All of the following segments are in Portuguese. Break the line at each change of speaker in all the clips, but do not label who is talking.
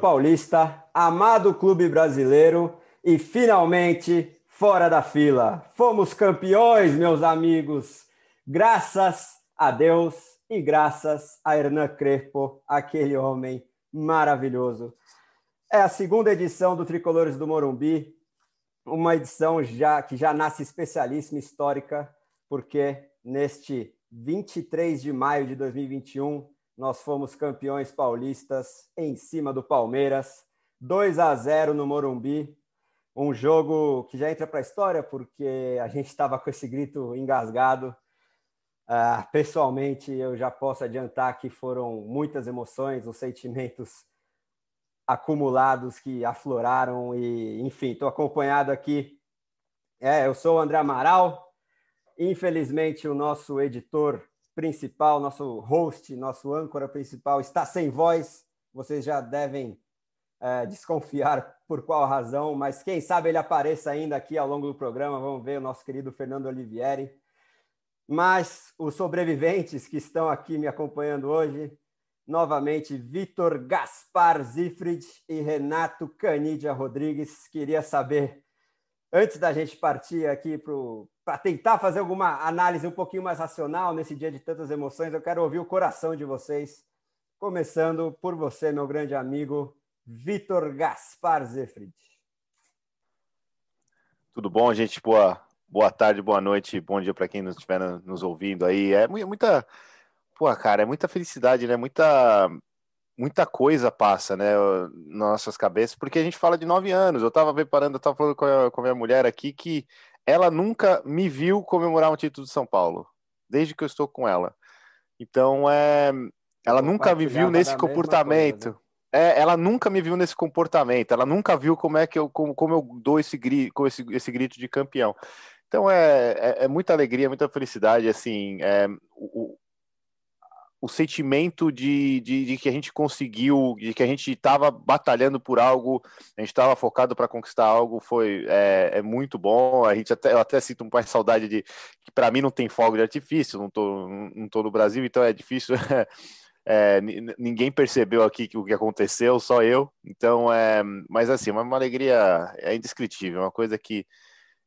paulista, amado clube brasileiro e finalmente fora da fila. Fomos campeões, meus amigos, graças a Deus e graças a Hernan Crespo, aquele homem maravilhoso. É a segunda edição do Tricolores do Morumbi, uma edição já que já nasce especialíssima histórica, porque neste 23 de maio de 2021 nós fomos campeões paulistas em cima do Palmeiras, 2 a 0 no Morumbi. Um jogo que já entra para a história, porque a gente estava com esse grito engasgado. Uh, pessoalmente, eu já posso adiantar que foram muitas emoções, os sentimentos acumulados que afloraram e, enfim, estou acompanhado aqui. É, eu sou o André Amaral. Infelizmente, o nosso editor principal, nosso host, nosso âncora principal está sem voz. Vocês já devem é, desconfiar por qual razão, mas quem sabe ele apareça ainda aqui ao longo do programa. Vamos ver o nosso querido Fernando Olivieri. Mas os sobreviventes que estão aqui me acompanhando hoje, novamente Vitor Gaspar Zifrid e Renato Canidia Rodrigues. Queria saber, antes da gente partir aqui para para tentar fazer alguma análise um pouquinho mais racional nesse dia de tantas emoções, eu quero ouvir o coração de vocês, começando por você, meu grande amigo Vitor Gaspar Zefrid.
Tudo bom, gente? Boa, boa tarde, boa noite, bom dia para quem estiver nos ouvindo aí. É muita, pô, cara, é muita felicidade, né? Muita, muita coisa passa, né, nas nossas cabeças, porque a gente fala de nove anos. Eu estava preparando, eu estava falando com a, com a minha mulher aqui que ela nunca me viu comemorar um título de São Paulo, desde que eu estou com ela. Então, é, ela nunca me viu nesse comportamento. Coisa, né? é, ela nunca me viu nesse comportamento. Ela nunca viu como é que eu como, como eu dou esse grito, esse, esse grito de campeão. Então é, é, é muita alegria, muita felicidade. Assim, é, o, o sentimento de, de, de, que a gente conseguiu, de que a gente estava batalhando por algo, a gente estava focado para conquistar algo, foi é, é, muito bom. A gente até, eu até sinto um mais saudade de que para mim não tem fogo de artifício, não tô, não tô no Brasil, então é difícil. É, ninguém percebeu aqui o que aconteceu, só eu. Então, é, mas assim, uma, uma alegria é indescritível, uma coisa que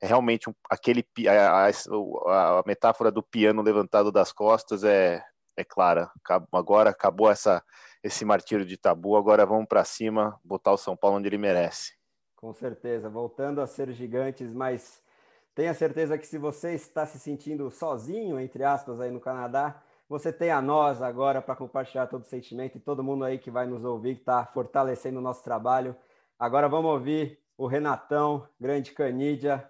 é realmente aquele a, a, a metáfora do piano levantado das costas é é clara. Agora acabou essa, esse martírio de tabu, agora vamos para cima, botar o São Paulo onde ele merece.
Com certeza, voltando a ser gigantes, mas tenha certeza que se você está se sentindo sozinho, entre aspas, aí no Canadá, você tem a nós agora para compartilhar todo o sentimento e todo mundo aí que vai nos ouvir, que está fortalecendo o nosso trabalho. Agora vamos ouvir o Renatão, grande Canídia,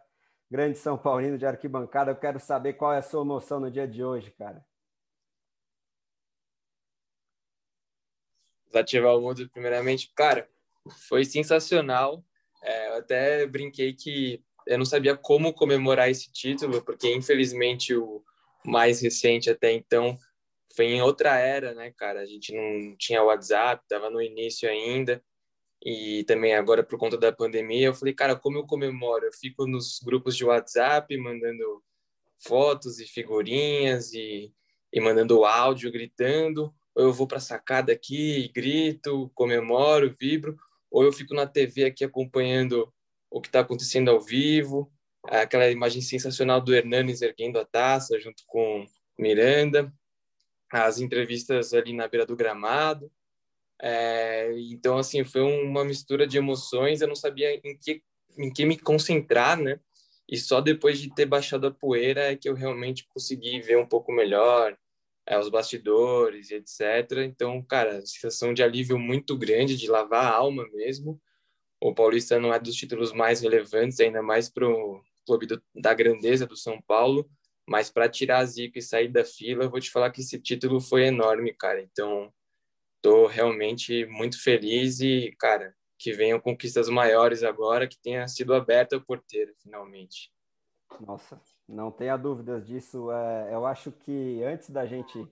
grande São Paulino de arquibancada. Eu quero saber qual é a sua emoção no dia de hoje, cara.
Ativar o mundo primeiramente. Cara, foi sensacional. É, eu até brinquei que eu não sabia como comemorar esse título, porque infelizmente o mais recente até então foi em outra era, né, cara? A gente não tinha WhatsApp, tava no início ainda. E também agora por conta da pandemia, eu falei, cara, como eu comemoro? Eu fico nos grupos de WhatsApp mandando fotos e figurinhas e, e mandando áudio, gritando, ou eu vou para a sacada aqui, grito, comemoro, vibro, ou eu fico na TV aqui acompanhando o que está acontecendo ao vivo, aquela imagem sensacional do Hernanes erguendo a taça junto com Miranda, as entrevistas ali na beira do gramado. É, então, assim, foi uma mistura de emoções, eu não sabia em que, em que me concentrar, né? E só depois de ter baixado a poeira é que eu realmente consegui ver um pouco melhor, é, os bastidores e etc. Então, cara, sensação de alívio muito grande, de lavar a alma mesmo. O Paulista não é dos títulos mais relevantes, ainda mais para o clube do, da grandeza do São Paulo, mas para tirar a zica e sair da fila, eu vou te falar que esse título foi enorme, cara. Então, tô realmente muito feliz e, cara, que venham conquistas maiores agora, que tenha sido aberta a porteira, finalmente.
Nossa, não tenha dúvidas disso. É, eu acho que antes da gente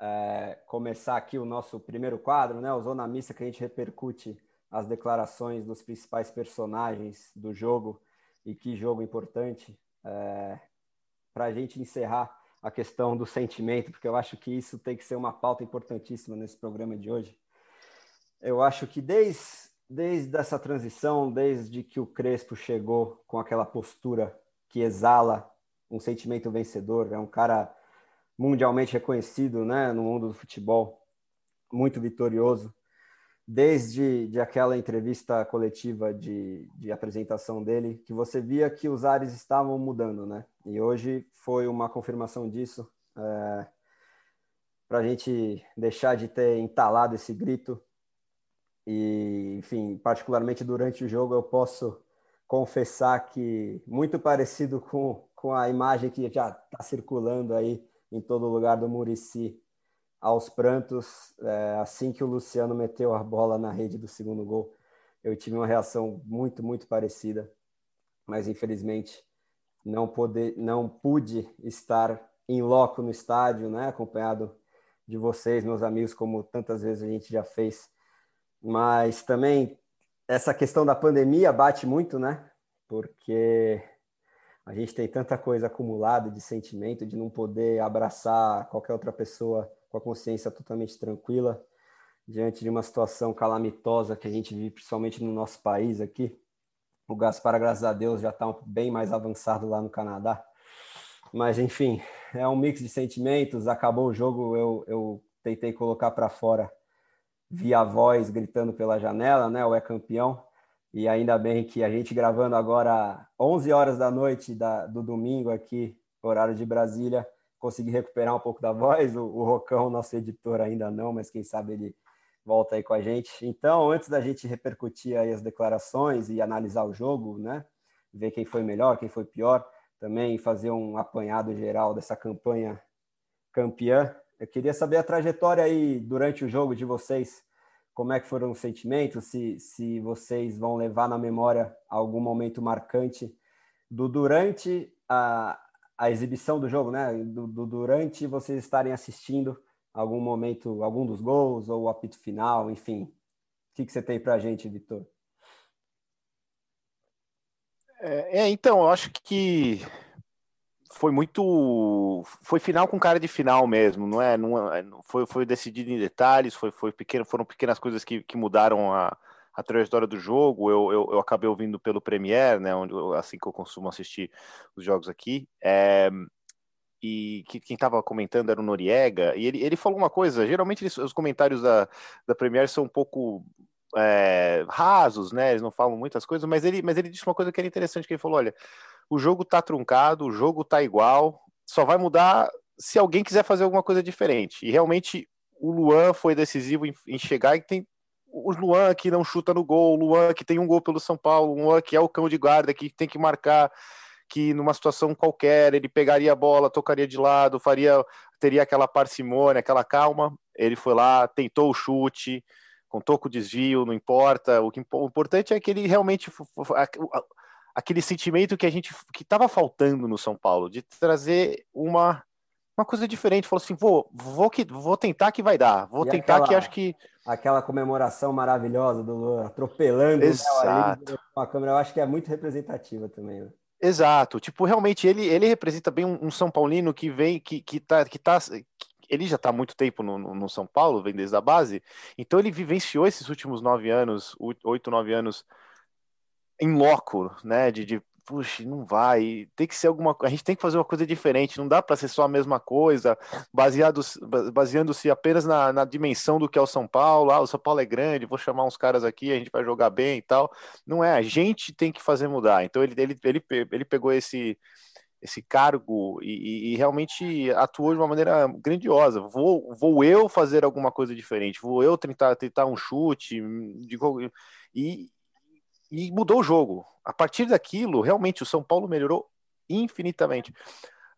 é, começar aqui o nosso primeiro quadro, né, o Zona Missa, que a gente repercute as declarações dos principais personagens do jogo e que jogo importante, é, para a gente encerrar a questão do sentimento, porque eu acho que isso tem que ser uma pauta importantíssima nesse programa de hoje. Eu acho que desde, desde essa transição, desde que o Crespo chegou com aquela postura que exala um sentimento vencedor, é um cara mundialmente reconhecido né, no mundo do futebol, muito vitorioso. Desde de aquela entrevista coletiva de, de apresentação dele, que você via que os ares estavam mudando, né? E hoje foi uma confirmação disso. É, para a gente deixar de ter entalado esse grito. E, enfim, particularmente durante o jogo, eu posso confessar que, muito parecido com, com a imagem que já está circulando aí em todo lugar do Murici aos prantos, é, assim que o Luciano meteu a bola na rede do segundo gol, eu tive uma reação muito, muito parecida, mas infelizmente não, poder, não pude estar em loco no estádio, né, acompanhado de vocês, meus amigos, como tantas vezes a gente já fez. Mas também essa questão da pandemia bate muito, né? Porque a gente tem tanta coisa acumulada de sentimento, de não poder abraçar qualquer outra pessoa com a consciência totalmente tranquila diante de uma situação calamitosa que a gente vive, principalmente no nosso país aqui. O Gaspar, graças a Deus, já está bem mais avançado lá no Canadá. Mas, enfim, é um mix de sentimentos. Acabou o jogo, eu, eu tentei colocar para fora via voz, gritando pela janela, né? O é campeão. E ainda bem que a gente gravando agora 11 horas da noite da, do domingo aqui, horário de Brasília, consegui recuperar um pouco da voz. O, o Rocão, nosso editor, ainda não, mas quem sabe ele volta aí com a gente. Então, antes da gente repercutir aí as declarações e analisar o jogo, né? Ver quem foi melhor, quem foi pior, também fazer um apanhado geral dessa campanha campeã. Eu queria saber a trajetória aí durante o jogo de vocês como é que foram os sentimentos, se, se vocês vão levar na memória algum momento marcante do durante a, a exibição do jogo, né? Do, do, durante vocês estarem assistindo algum momento, algum dos gols ou o apito final, enfim. O que, que você tem para a gente, Vitor?
É, é, então, eu acho que foi muito. Foi final com cara de final mesmo, não é? Não, é, foi, foi decidido em detalhes, foi, foi pequeno, foram pequenas coisas que, que mudaram a, a trajetória do jogo. Eu, eu, eu acabei ouvindo pelo Premiere, né? Onde, assim que eu costumo assistir os jogos aqui. É, e que, quem estava comentando era o Noriega, e ele, ele falou uma coisa. Geralmente eles, os comentários da, da Premiere são um pouco é, rasos, né? Eles não falam muitas coisas, mas ele, mas ele disse uma coisa que era interessante, que ele falou, olha, o jogo tá truncado, o jogo tá igual, só vai mudar se alguém quiser fazer alguma coisa diferente. E realmente o Luan foi decisivo em, em chegar e tem o Luan que não chuta no gol, o Luan que tem um gol pelo São Paulo, o Luan que é o cão de guarda, que tem que marcar, que numa situação qualquer ele pegaria a bola, tocaria de lado, faria, teria aquela parcimônia, aquela calma. Ele foi lá, tentou o chute, contou com o desvio, não importa. O, que, o importante é que ele realmente aquele sentimento que a gente que estava faltando no São Paulo de trazer uma uma coisa diferente. Falou assim, vou vou que vou tentar que vai dar, vou e tentar aquela, que acho que
aquela comemoração maravilhosa do atropelando
Exato.
com a câmera, eu acho que é muito representativa também. Né?
Exato, tipo realmente ele ele representa bem um, um São Paulino que vem que que tá que tá ele já está há muito tempo no, no, São Paulo, vem desde a base, então ele vivenciou esses últimos nove anos, oito, nove anos em loco, né? De, de puxa, não vai, tem que ser alguma a gente tem que fazer uma coisa diferente, não dá para ser só a mesma coisa, baseado, baseando-se apenas na, na, dimensão do que é o São Paulo, ah, o São Paulo é grande, vou chamar uns caras aqui, a gente vai jogar bem e tal. Não é, a gente tem que fazer mudar. Então ele, ele, ele, ele pegou esse esse cargo e, e, realmente atuou de uma maneira grandiosa. Vou, vou eu fazer alguma coisa diferente, vou eu tentar, tentar um chute de, e, e mudou o jogo. A partir daquilo, realmente o São Paulo melhorou infinitamente.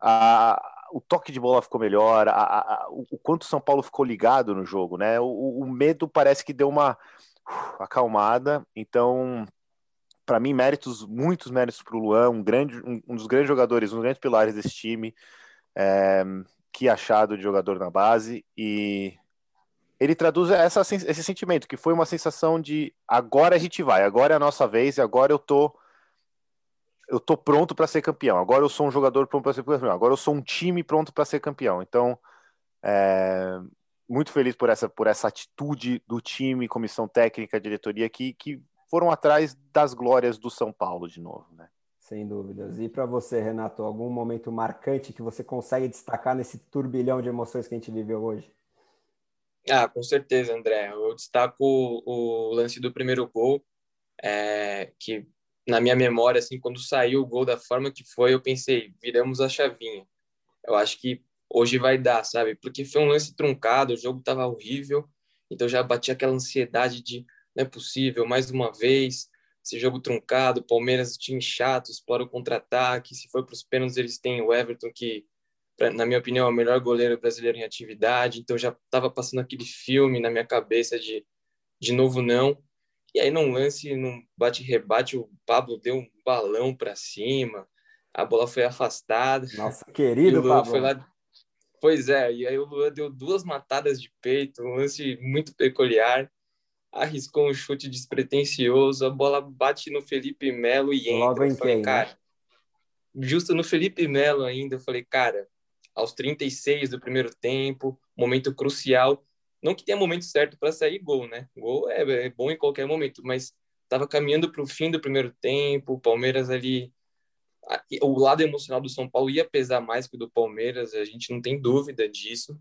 A, o toque de bola ficou melhor, a, a, o quanto o São Paulo ficou ligado no jogo, né? O, o medo parece que deu uma uh, acalmada. Então, para mim, méritos, muitos méritos para o Luan, um, grande, um, um, dos grandes jogadores, um dos grandes pilares desse time. É, que achado de jogador na base e ele traduz essa, esse sentimento, que foi uma sensação de agora a gente vai, agora é a nossa vez, e agora eu tô eu tô pronto para ser campeão. Agora eu sou um jogador pronto para ser campeão. Agora eu sou um time pronto para ser campeão. Então, é, muito feliz por essa, por essa atitude do time, comissão técnica, diretoria, que, que foram atrás das glórias do São Paulo de novo, né?
Sem dúvidas. E para você, Renato, algum momento marcante que você consegue destacar nesse turbilhão de emoções que a gente viveu hoje?
Ah, com certeza, André. Eu destaco o, o lance do primeiro gol, é, que na minha memória, assim, quando saiu o gol da forma que foi, eu pensei, viramos a chavinha. Eu acho que hoje vai dar, sabe? Porque foi um lance truncado, o jogo estava horrível, então já bati aquela ansiedade de não é possível, mais uma vez, esse jogo truncado, Palmeiras time chato, explora o contra-ataque, se for para os pênaltis eles têm o Everton que na minha opinião é o melhor goleiro brasileiro em atividade, então já estava passando aquele filme na minha cabeça de de novo não. E aí num lance, num bate-rebate, o Pablo deu um balão para cima, a bola foi afastada.
Nossa, querido Pablo. Foi lá,
Pois é, e aí o Luan deu duas matadas de peito, um lance muito peculiar, arriscou um chute despretensioso, a bola bate no Felipe Melo e entra.
Logo em falei, quem, né? cara,
né? Justo no Felipe Melo ainda, eu falei, cara, aos 36 do primeiro tempo, momento crucial, não que tenha momento certo para sair gol, né? Gol é, é, bom em qualquer momento, mas estava caminhando para o fim do primeiro tempo, o Palmeiras ali o lado emocional do São Paulo ia pesar mais que o do Palmeiras, a gente não tem dúvida disso.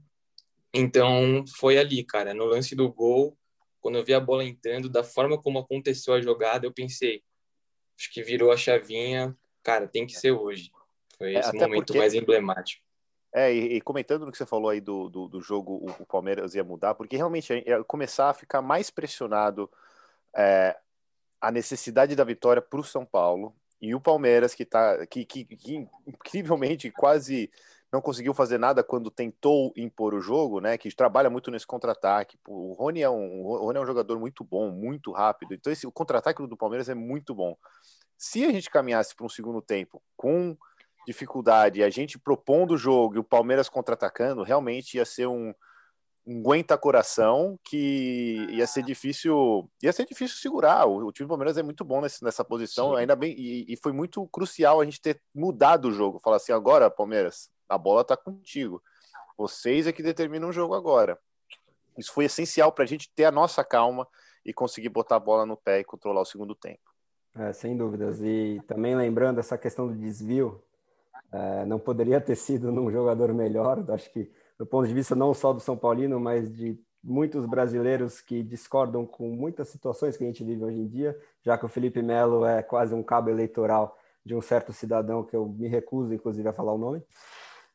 Então, foi ali, cara, no lance do gol, quando eu vi a bola entrando, da forma como aconteceu a jogada, eu pensei, acho que virou a chavinha, cara, tem que ser hoje. Foi é, esse é, momento porque... mais emblemático.
É, e, e, comentando no que você falou aí do, do, do jogo, o, o, Palmeiras ia mudar, porque realmente ia começar a ficar mais pressionado é, a necessidade da vitória para o São Paulo e o Palmeiras, que, tá, que, que, que, incrivelmente quase não conseguiu fazer nada quando tentou impor o jogo, né? Que trabalha muito nesse contra-ataque. O Rony, é um, o Rony é um jogador muito bom, muito rápido. Então, esse, o contra-ataque do Palmeiras é muito bom. Se a gente caminhasse para um segundo tempo com dificuldade, a gente propondo o jogo e o Palmeiras contra-atacando, realmente ia ser um, um aguenta coração que ia ser difícil ia ser difícil segurar. O, o time do Palmeiras é muito bom nesse, nessa posição Sim. ainda bem e, e, foi muito crucial a gente ter mudado o jogo. Falar assim agora Palmeiras a bola tá contigo. Vocês é que determinam o jogo agora. Isso foi essencial para a gente ter a nossa calma e conseguir botar a bola no pé e controlar o segundo tempo.
É, sem dúvidas. E também lembrando essa questão do desvio é, não poderia ter sido num jogador melhor. Acho que do ponto de vista não só do São Paulino, mas de muitos brasileiros que discordam com muitas situações que a gente vive hoje em dia, já que o Felipe Melo é quase um cabo eleitoral de um certo cidadão que eu me recuso, inclusive, a falar o nome.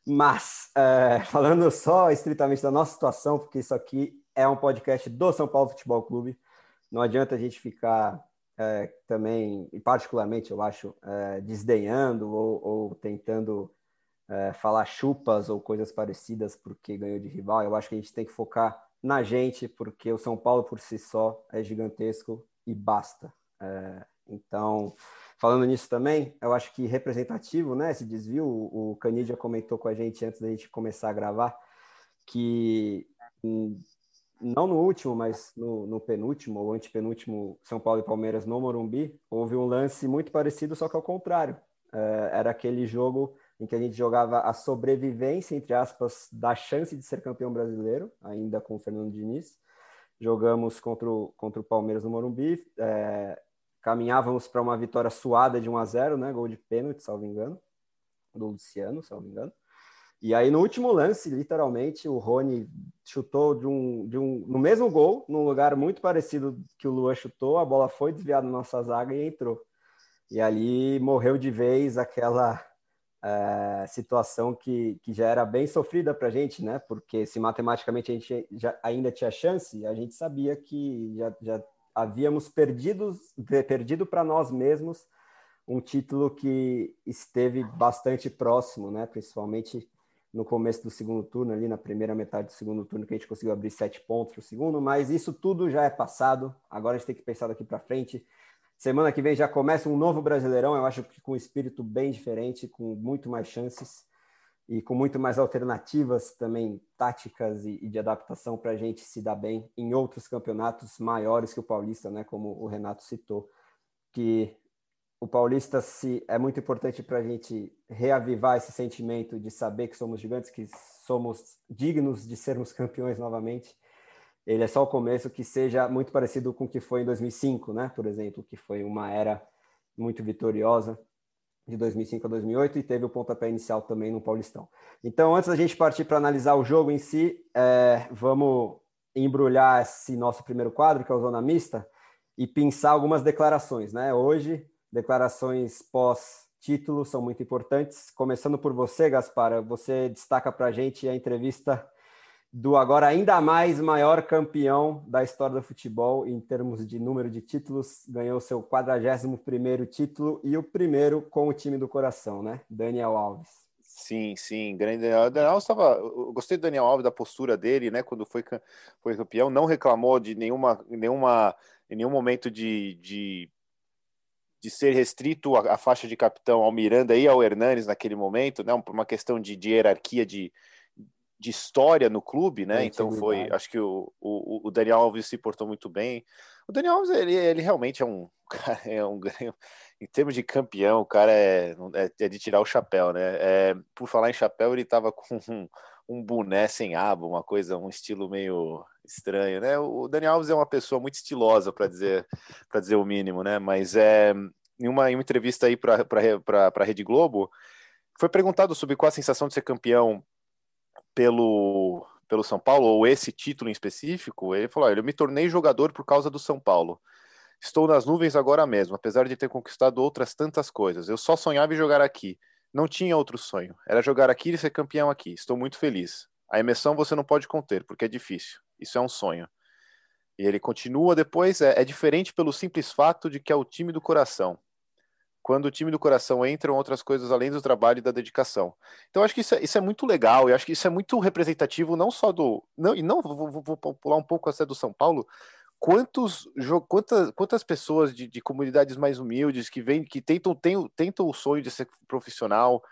Mas, é, falando só estritamente da nossa situação, porque isso aqui é um podcast do São Paulo Futebol Clube, não adianta a gente ficar é, também, e particularmente, eu acho, é, desdenhando ou, ou tentando é, falar chupas ou coisas parecidas porque ganhou de rival. Eu acho que a gente tem que focar na gente, porque o São Paulo por si só é gigantesco e basta. É, então, falando nisso também, eu acho que representativo, né, esse desvio, o Canidia comentou com a gente antes da gente começar a gravar, que não no último, mas no, no, penúltimo ou antepenúltimo São Paulo e Palmeiras no Morumbi, houve um lance muito parecido, só que ao contrário. É, era aquele jogo em que a gente jogava a sobrevivência, entre aspas, da chance de ser campeão brasileiro, ainda com o Fernando Diniz. Jogamos contra o, contra o Palmeiras no Morumbi, é, caminhávamos para uma vitória suada de 1 a 0 né? Gol de pênalti, salvo engano, do Luciano, salvo engano. E aí, no último lance, literalmente, o Rony chutou de um, de um, no mesmo gol, num lugar muito parecido que o Luan chutou, a bola foi desviada na nossa zaga e entrou. E ali morreu de vez aquela é, situação que, que já era bem sofrida para a gente, né? Porque se matematicamente a gente já, ainda tinha chance, a gente sabia que já, já havíamos perdido, perdido para nós mesmos um título que esteve bastante próximo, né? Principalmente no começo do segundo turno, ali na primeira metade do segundo turno, que a gente conseguiu abrir sete pontos para o segundo, mas isso tudo já é passado. Agora a gente tem que pensar daqui para frente. Semana que vem já começa um novo Brasileirão, eu acho que com um espírito bem diferente, com muito mais chances e com muito mais alternativas também táticas e, e de adaptação para a gente se dar bem em outros campeonatos maiores que o Paulista, né? Como o Renato citou, que o Paulista se é muito importante para a gente reavivar esse sentimento de saber que somos gigantes, que somos dignos de sermos campeões novamente. Ele é só o começo que seja muito parecido com o que foi em 2005, né? Por exemplo, que foi uma era muito vitoriosa de 2005 a 2008 e teve o pontapé inicial também no Paulistão. Então, antes da gente partir para analisar o jogo em si, é, vamos embrulhar esse nosso primeiro quadro, que é o Zona Mista, e pensar algumas declarações, né? Hoje, declarações pós-título são muito importantes. Começando por você, Gaspar, você destaca para a gente a entrevista do agora ainda mais maior campeão da história do futebol em termos de número de títulos, ganhou seu 41º título e o primeiro com o time do coração, né? Daniel Alves.
Sim, sim, grande Daniel. Daniel Alves estava, gostei do Daniel Alves da postura dele, né, quando foi foi campeão, não reclamou de nenhuma nenhuma em nenhum momento de, de de ser restrito à, faixa de capitão ao Miranda e ao Hernanes naquele momento, né? Uma questão de, de hierarquia de, de história no clube, né? então foi, acho que o, o, o, Daniel Alves se portou muito bem. O Daniel Alves, ele, ele realmente é um, é um, em termos de campeão, o cara é, é, é de tirar o chapéu, né? É, por falar em chapéu, ele tava com um, um boné sem aba, uma coisa, um estilo meio estranho, né? O Daniel Alves é uma pessoa muito estilosa, para dizer, para dizer o mínimo, né? Mas é em uma, em uma entrevista aí para a Rede Globo, foi perguntado sobre qual a sensação de ser campeão pelo, pelo São Paulo, ou esse título em específico, ele falou: eu me tornei jogador por causa do São Paulo. Estou nas nuvens agora mesmo, apesar de ter conquistado outras tantas coisas. Eu só sonhava em jogar aqui. Não tinha outro sonho. Era jogar aqui e ser campeão aqui. Estou muito feliz. A emoção você não pode conter, porque é difícil. Isso é um sonho. E ele continua depois, é, é diferente pelo simples fato de que é o time do coração quando o time do coração entram outras coisas além do trabalho e da dedicação. Então acho que isso é, isso é muito legal, e acho que isso é muito representativo não só do não e não vou, vou, vou pular um pouco até do São Paulo, quantos quantas, quantas pessoas de, de, comunidades mais humildes que vêm que tentam tem, tentam o sonho de ser profissional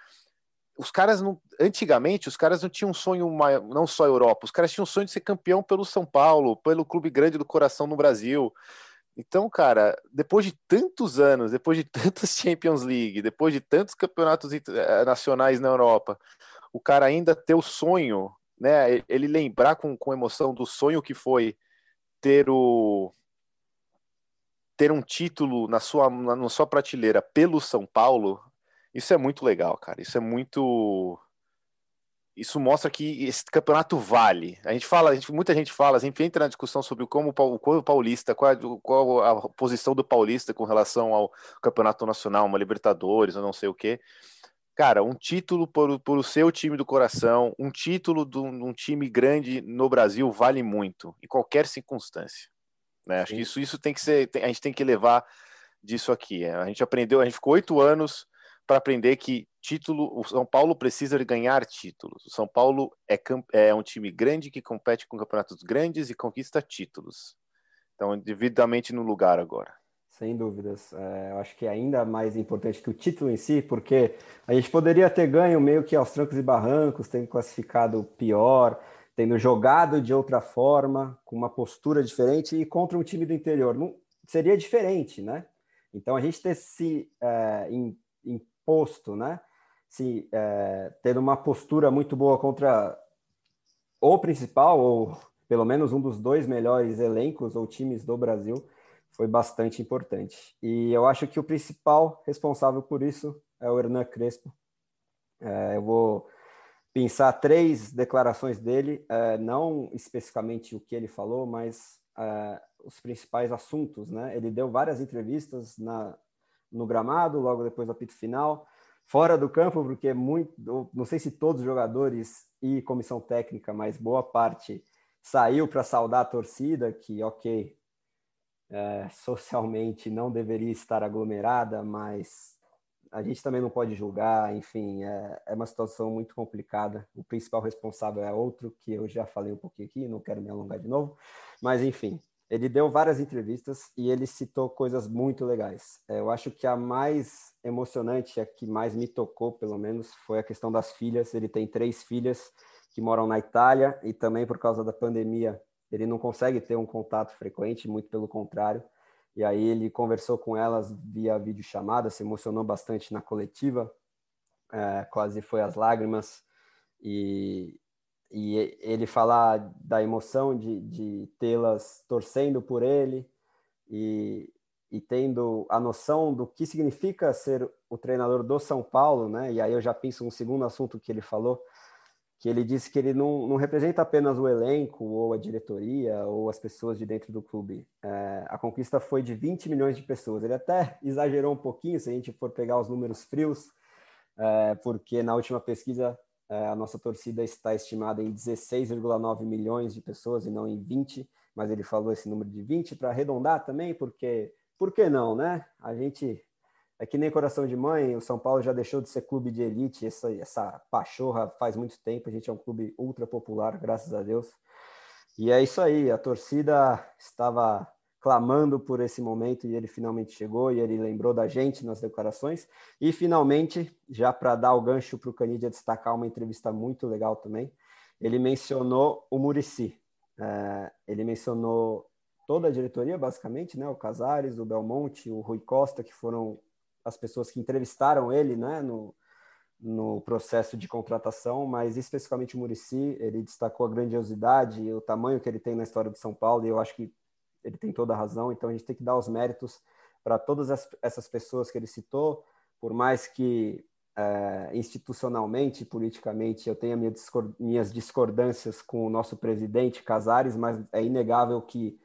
os caras não, antigamente os caras não tinham um sonho não só Europa os caras tinham um sonho de ser campeão pelo São Paulo pelo clube grande do coração no Brasil então, cara, depois de tantos anos, depois de tantas Champions League, depois de tantos campeonatos eh, nacionais na Europa, o cara ainda ter o sonho, né? Ele lembrar com, com emoção do sonho que foi ter o ter um título na sua na sua prateleira pelo São Paulo, isso é muito legal, cara. Isso é muito isso mostra que esse campeonato vale. A gente fala, a gente, muita gente fala, a gente entra na discussão sobre como o paulista, qual, qual, a posição do paulista com relação ao campeonato nacional, uma Libertadores, ou não sei o quê. Cara, um título por, por o seu time do coração, um título de um, time grande no Brasil vale muito, em qualquer circunstância. Né? Acho que isso, isso tem que ser, a gente tem que levar disso aqui. A gente aprendeu, a gente ficou oito anos para aprender que título, o São Paulo precisa ganhar títulos. O São Paulo é, é um time grande que compete com campeonatos grandes e conquista títulos. Então, devidamente no lugar agora.
Sem dúvidas. É, eu acho que é ainda mais importante que o título em si, porque a gente poderia ter ganho meio que aos trancos e barrancos, tendo classificado pior, tendo jogado de outra forma, com uma postura diferente e contra um time do interior. Não, seria diferente, né? Então a gente ter se é, imposto, né? Se é, tendo uma postura muito boa contra o principal, ou pelo menos um dos dois melhores elencos ou times do Brasil, foi bastante importante. E eu acho que o principal responsável por isso é o Hernan Crespo. É, eu vou pensar três declarações dele, é, não especificamente o que ele falou, mas é, os principais assuntos. Né? Ele deu várias entrevistas na, no gramado, logo depois do apito final, fora do campo, porque muito, não sei se todos os jogadores e comissão técnica, mas boa parte saiu para saudar a torcida, que ok, é, socialmente não deveria estar aglomerada, mas a gente também não pode julgar, enfim, é, é uma situação muito complicada. O principal responsável é outro, que eu já falei um pouquinho aqui, não quero me alongar de novo, mas enfim, ele deu várias entrevistas e ele citou coisas muito legais. É, eu acho que a mais emocionante, a que mais me tocou, pelo menos, foi a questão das filhas. Ele tem três filhas que moram na Itália e também por causa da pandemia ele não consegue ter um contato frequente, muito pelo contrário. E aí ele conversou com elas via videochamada, se emocionou bastante na coletiva, é, quase foi às lágrimas. E, e ele falar da emoção de, de tê-las torcendo por ele e, e tendo a noção do que significa ser o treinador do São Paulo, né? E aí eu já penso um segundo assunto que ele falou, que ele disse que ele não, não representa apenas o elenco ou a diretoria ou as pessoas de dentro do clube. É, a conquista foi de 20 milhões de pessoas. Ele até exagerou um pouquinho, se a gente for pegar os números frios, é, porque na última pesquisa a nossa torcida está estimada em 16,9 milhões de pessoas e não em 20, mas ele falou esse número de 20 para arredondar também, porque por que não, né? A gente é que nem coração de mãe, o São Paulo já deixou de ser clube de elite, essa, essa pachorra faz muito tempo, a gente é um clube ultra popular, graças a Deus. E é isso aí, a torcida estava clamando por esse momento e ele finalmente chegou e ele lembrou da gente nas declarações. E finalmente, já para dar o gancho para o Canidia destacar uma entrevista muito legal também, ele mencionou o Murici. É, ele mencionou toda a diretoria, basicamente, né? O Casares, o Belmonte, o Rui Costa, que foram as pessoas que entrevistaram ele né, no, no processo de contratação, mas especificamente o Murici, ele destacou a grandiosidade e o tamanho que ele tem na história do São Paulo, e eu acho que ele tem toda a razão, então a gente tem que dar os méritos para todas as, essas pessoas que ele citou, por mais que é, institucionalmente, politicamente, eu tenha minha discord, minhas discordâncias com o nosso presidente Casares, mas é inegável que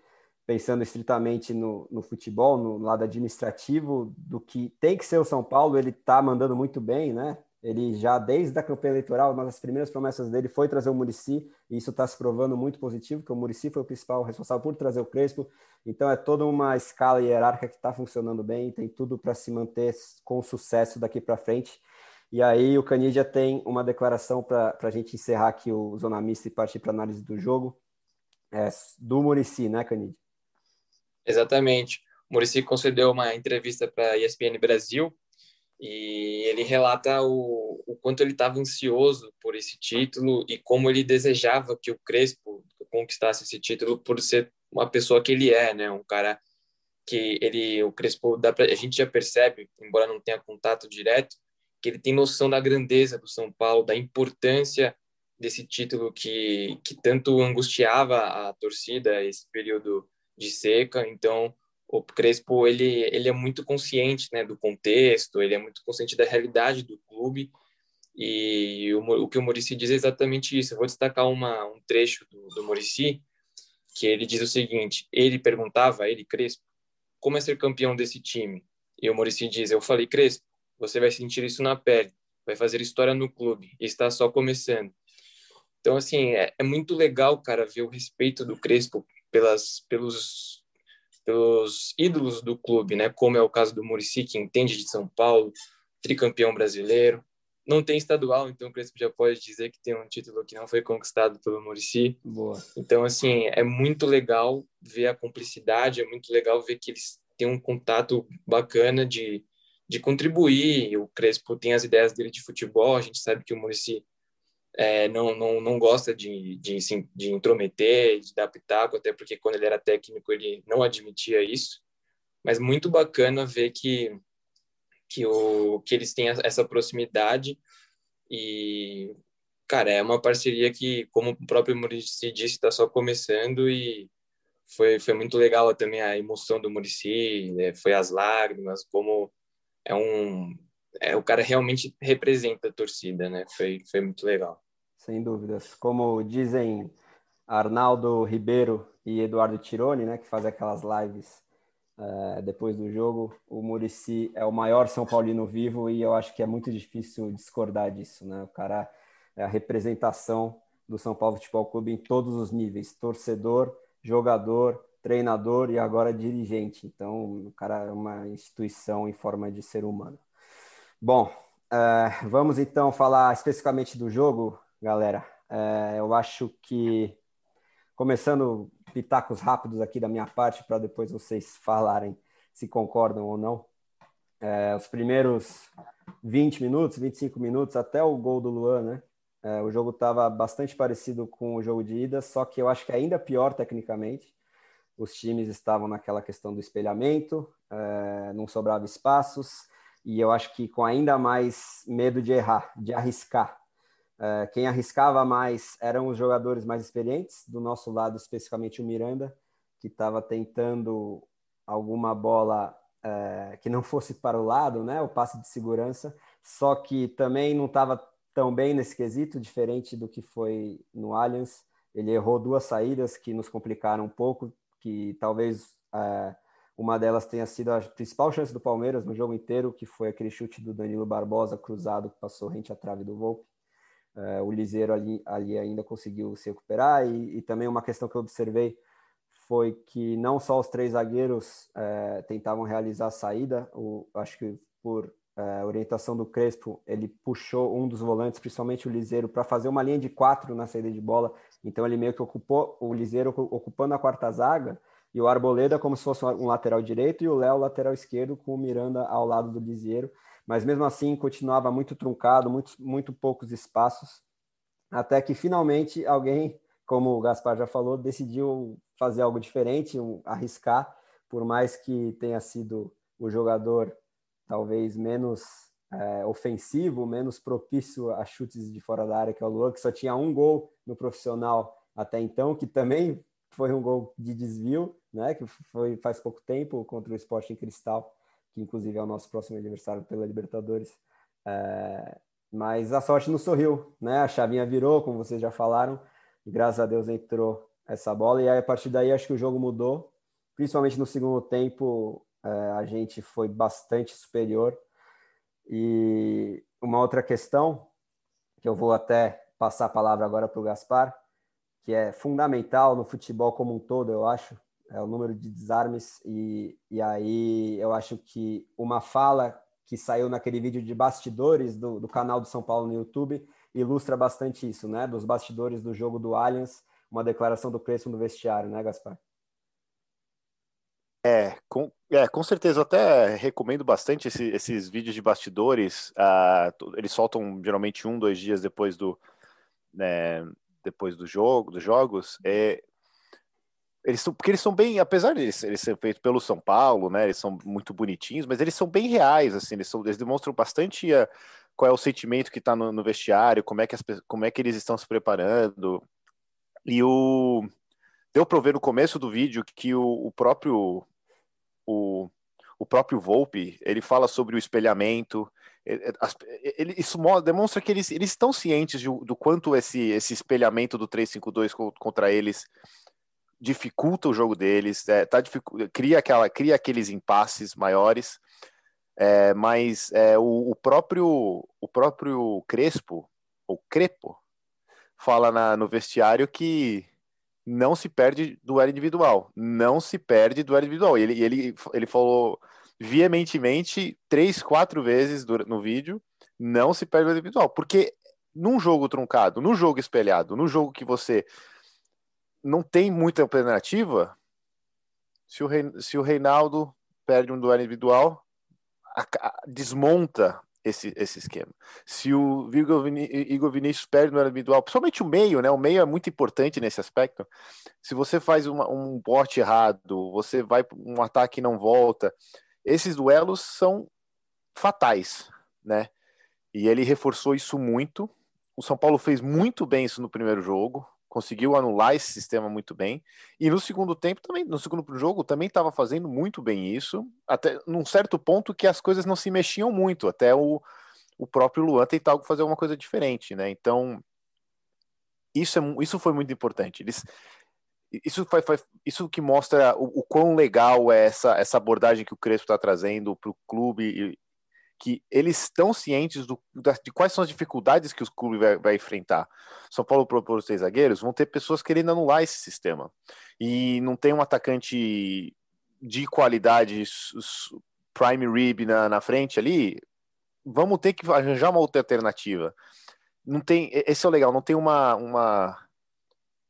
pensando estritamente no, no, futebol, no lado administrativo, do que tem que ser o São Paulo, ele está mandando muito bem, né? Ele já, desde a campanha eleitoral, uma das primeiras promessas dele foi trazer o Murici, e isso está se provando muito positivo, que o Murici foi o principal responsável por trazer o Crespo. Então, é toda uma escala hierárquica que está funcionando bem, tem tudo para se manter com sucesso daqui para frente. E aí, o Canidia tem uma declaração para a gente encerrar aqui o Zona Mista e partir para análise do jogo, é, do Murici, né, Canidia?
Exatamente. O Murici concedeu uma entrevista para a ESPN Brasil e ele relata o, o quanto ele estava ansioso por esse título e como ele desejava que o Crespo conquistasse esse título por ser uma pessoa que ele é, né? Um cara que ele, o Crespo, dá pra, a gente já percebe, embora não tenha contato direto, que ele tem noção da grandeza do São Paulo, da importância desse título que, que tanto angustiava a torcida esse período de seca, então o Crespo ele ele é muito consciente né do contexto ele é muito consciente da realidade do clube. E o, o que o Murici diz é exatamente isso. Eu vou destacar uma um trecho do, do que ele diz o seguinte ele perguntava ele Crespo como é ser campeão desse time? E o Murici diz eu falei Crespo você vai sentir isso na pele vai fazer história no clube está só começando. Então assim é, é muito legal cara ver o respeito do Crespo pelas, pelos, pelos ídolos do clube, né? Como é o caso do Murici, que entende de São Paulo, tricampeão brasileiro. Não tem estadual, então o Crespo já pode dizer que tem um título que não foi conquistado pelo Murici.
Boa.
Então, assim, é muito legal ver a cumplicidade, é muito legal ver que eles têm um contato bacana de, de contribuir. O Crespo tem as ideias dele de futebol, a gente sabe que o Murici é, não, não, não gosta de, de, de intrometer, de dar pitaco, até porque quando ele era técnico ele não admitia isso. Mas muito bacana ver que, que, o, que eles têm essa proximidade e, cara, é uma parceria que, como o próprio Murici disse, está só começando e foi, foi muito legal também a emoção do Murici, né? foi as lágrimas, como é um é, o cara realmente representa a torcida, né? Foi, foi muito legal.
Sem dúvidas. Como dizem Arnaldo Ribeiro e Eduardo Tironi, né, que fazem aquelas lives é, depois do jogo, o Murici é o maior São Paulino vivo e eu acho que é muito difícil discordar disso, né? O cara é a representação do São Paulo Futebol Clube em todos os níveis, torcedor, jogador, treinador e agora dirigente. Então, o cara é uma instituição em forma de ser humano. Bom, uh, vamos então falar especificamente do jogo, galera. Uh, eu acho que, começando pitacos rápidos aqui da minha parte, para depois vocês falarem se concordam ou não. Uh, os primeiros 20 minutos, 25 minutos, até o gol do Luan, né? o jogo estava bastante parecido com o jogo de ida, só que eu acho que ainda pior tecnicamente. os times estavam naquela questão do espelhamento, é, não sobrava espaços, e eu acho que com ainda mais medo de errar, de arriscar. É, quem arriscava mais eram os jogadores mais experientes, do nosso lado, especificamente o Miranda, que estava tentando alguma bola é, que não fosse para o lado, né, o passe de segurança, só que também não estava tão bem nesse quesito, diferente do que foi no Allianz. Ele errou duas saídas que nos complicaram um pouco, que talvez é, uma delas tenha sido a principal chance do Palmeiras no jogo inteiro, que foi aquele chute do Danilo Barbosa cruzado que passou rente à trave do Volpe. É, o Liseiro ali, ali, ainda conseguiu se recuperar e, e, também uma questão que eu observei foi que não só os três zagueiros é, tentavam realizar a saída, o, acho que por é, orientação do Crespo, ele puxou um dos volantes, principalmente o Liseiro, para fazer uma linha de quatro na saída de bola. Então ele meio que ocupou o Liseiro ocupando a quarta zaga e o Arboleda como se fosse um lateral direito e o Léo lateral esquerdo com o Miranda ao lado do Liseiro. Mas mesmo assim continuava muito truncado, muito, muito poucos espaços, até que finalmente alguém, como o Gaspar já falou, decidiu fazer algo diferente, um, arriscar, por mais que tenha sido o jogador talvez menos é, ofensivo, menos propício a chutes de fora da área, que é o Luan, que só tinha um gol no profissional até então, que também foi um gol de desvio, né, que foi faz pouco tempo contra o Sporting Cristal, que inclusive é o nosso próximo adversário pela Libertadores. É, mas a sorte não sorriu, né? A chavinha virou, como vocês já falaram, graças a Deus entrou essa bola. E aí, a partir daí, acho que o jogo mudou, principalmente no segundo tempo é, a gente foi bastante superior. E uma outra questão, que eu vou até passar a palavra agora para o Gaspar, que é fundamental no futebol como um todo, eu acho, é o número de desarmes. E, e aí eu acho que uma fala que saiu naquele vídeo de bastidores do, do canal do São Paulo no YouTube ilustra bastante isso, né? Dos bastidores do jogo do Allianz, uma declaração do Crespo no vestiário, né, Gaspar?
É, com, é, com certeza. Eu até recomendo bastante esse, esses vídeos de bastidores. Uh, eles soltam geralmente um, dois dias depois do, né, depois do jogo, dos jogos. É, eles são, porque eles são bem, apesar de eles, eles serem feitos pelo São Paulo, né? Eles são muito bonitinhos, mas eles são bem reais, assim. Eles, são, eles demonstram bastante uh, qual é o sentimento que está no, no, vestiário, como é que as, como é que eles estão se preparando. E o deu para ver no começo do vídeo que o, o próprio o, o próprio Volpe ele fala sobre o espelhamento ele, isso demonstra que eles, eles estão cientes de, do quanto esse, esse espelhamento do 352 contra eles dificulta o jogo deles é, tá, cria aquela cria aqueles impasses maiores é, mas é, o, o, próprio o próprio Crespo ou Crepo fala na, no vestiário que não se perde duelo individual. Não se perde duelo individual. E ele, ele, ele falou veementemente três, quatro vezes no vídeo, não se perde duelo individual. Porque num jogo truncado, no jogo espelhado, no jogo que você não tem muita alternativa, se o, se o Reinaldo perde um duelo individual, a, a, desmonta esse, esse esquema. Se o Igor, Igor Vinícius perde no individual, principalmente o meio, né? O meio é muito importante nesse aspecto. Se você faz uma, um bote errado, você vai um ataque e não volta, esses duelos são fatais, né? E ele reforçou isso muito. O São Paulo fez muito bem isso no primeiro jogo conseguiu anular esse sistema muito bem. E no segundo tempo também, no segundo jogo também estava fazendo muito bem isso, até num certo ponto que as coisas não se mexiam muito, até o, o próprio Luan tentar fazer alguma coisa diferente, né? Então isso é isso foi muito importante. Eles isso, foi, foi, isso que mostra o, o, quão legal é essa, essa abordagem que o Crespo está trazendo para o clube que eles estão cientes do, de quais são as dificuldades que o clube vai, vai enfrentar. São Paulo propôs três zagueiros, vão ter pessoas querendo anular esse sistema. E não tem um atacante de qualidade prime rib na, na frente ali, vamos ter que arranjar uma outra alternativa. Não tem, esse é o legal, não tem uma, uma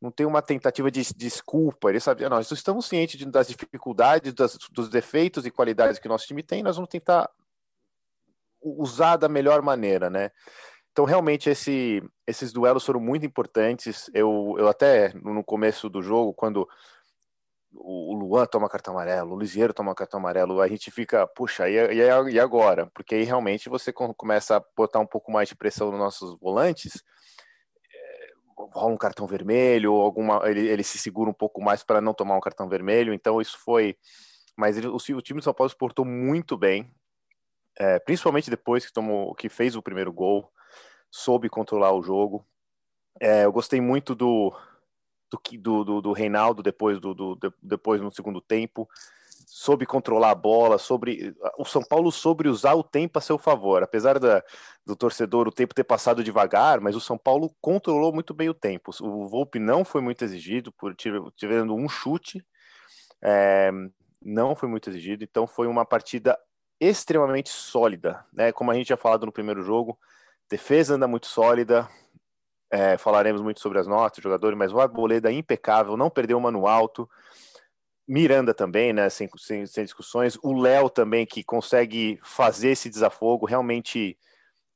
não tem uma tentativa de desculpa. Ele sabe, nós estamos cientes das dificuldades, das, dos defeitos e qualidades que o nosso time tem, nós vamos tentar usar da melhor maneira, né? Então, realmente, esse, esses duelos foram muito importantes. Eu, eu até, no começo do jogo, quando o Luan toma cartão amarelo, o Lisieiro toma cartão amarelo, a gente fica, puxa, e, e agora? Porque aí realmente você começa a botar um pouco mais de pressão nos nossos volantes, é, rola um cartão vermelho, alguma, ele, ele se segura um pouco mais para não tomar um cartão vermelho, então isso foi. Mas ele, o, o, time de São Paulo se portou muito bem, é, principalmente depois que, tomou, que fez o primeiro gol, soube controlar o jogo. É, eu gostei muito do, do, do, do Reinaldo depois, do, do, depois no segundo tempo, soube controlar a bola, sobre o São Paulo sobre usar o tempo a seu favor, apesar da, do torcedor o tempo ter passado devagar, mas o São Paulo controlou muito bem o tempo. O Volpe não foi muito exigido por tivendo um chute, é, não foi muito exigido, então foi uma partida extremamente sólida, né? Como a gente já falado no primeiro jogo, defesa anda muito sólida, é, falaremos muito sobre as notas, jogadores, mas o Arboleda é impecável, não perdeu uma no alto. Miranda também, né? Sem, sem, sem discussões. O Léo também, que consegue fazer esse desafogo, realmente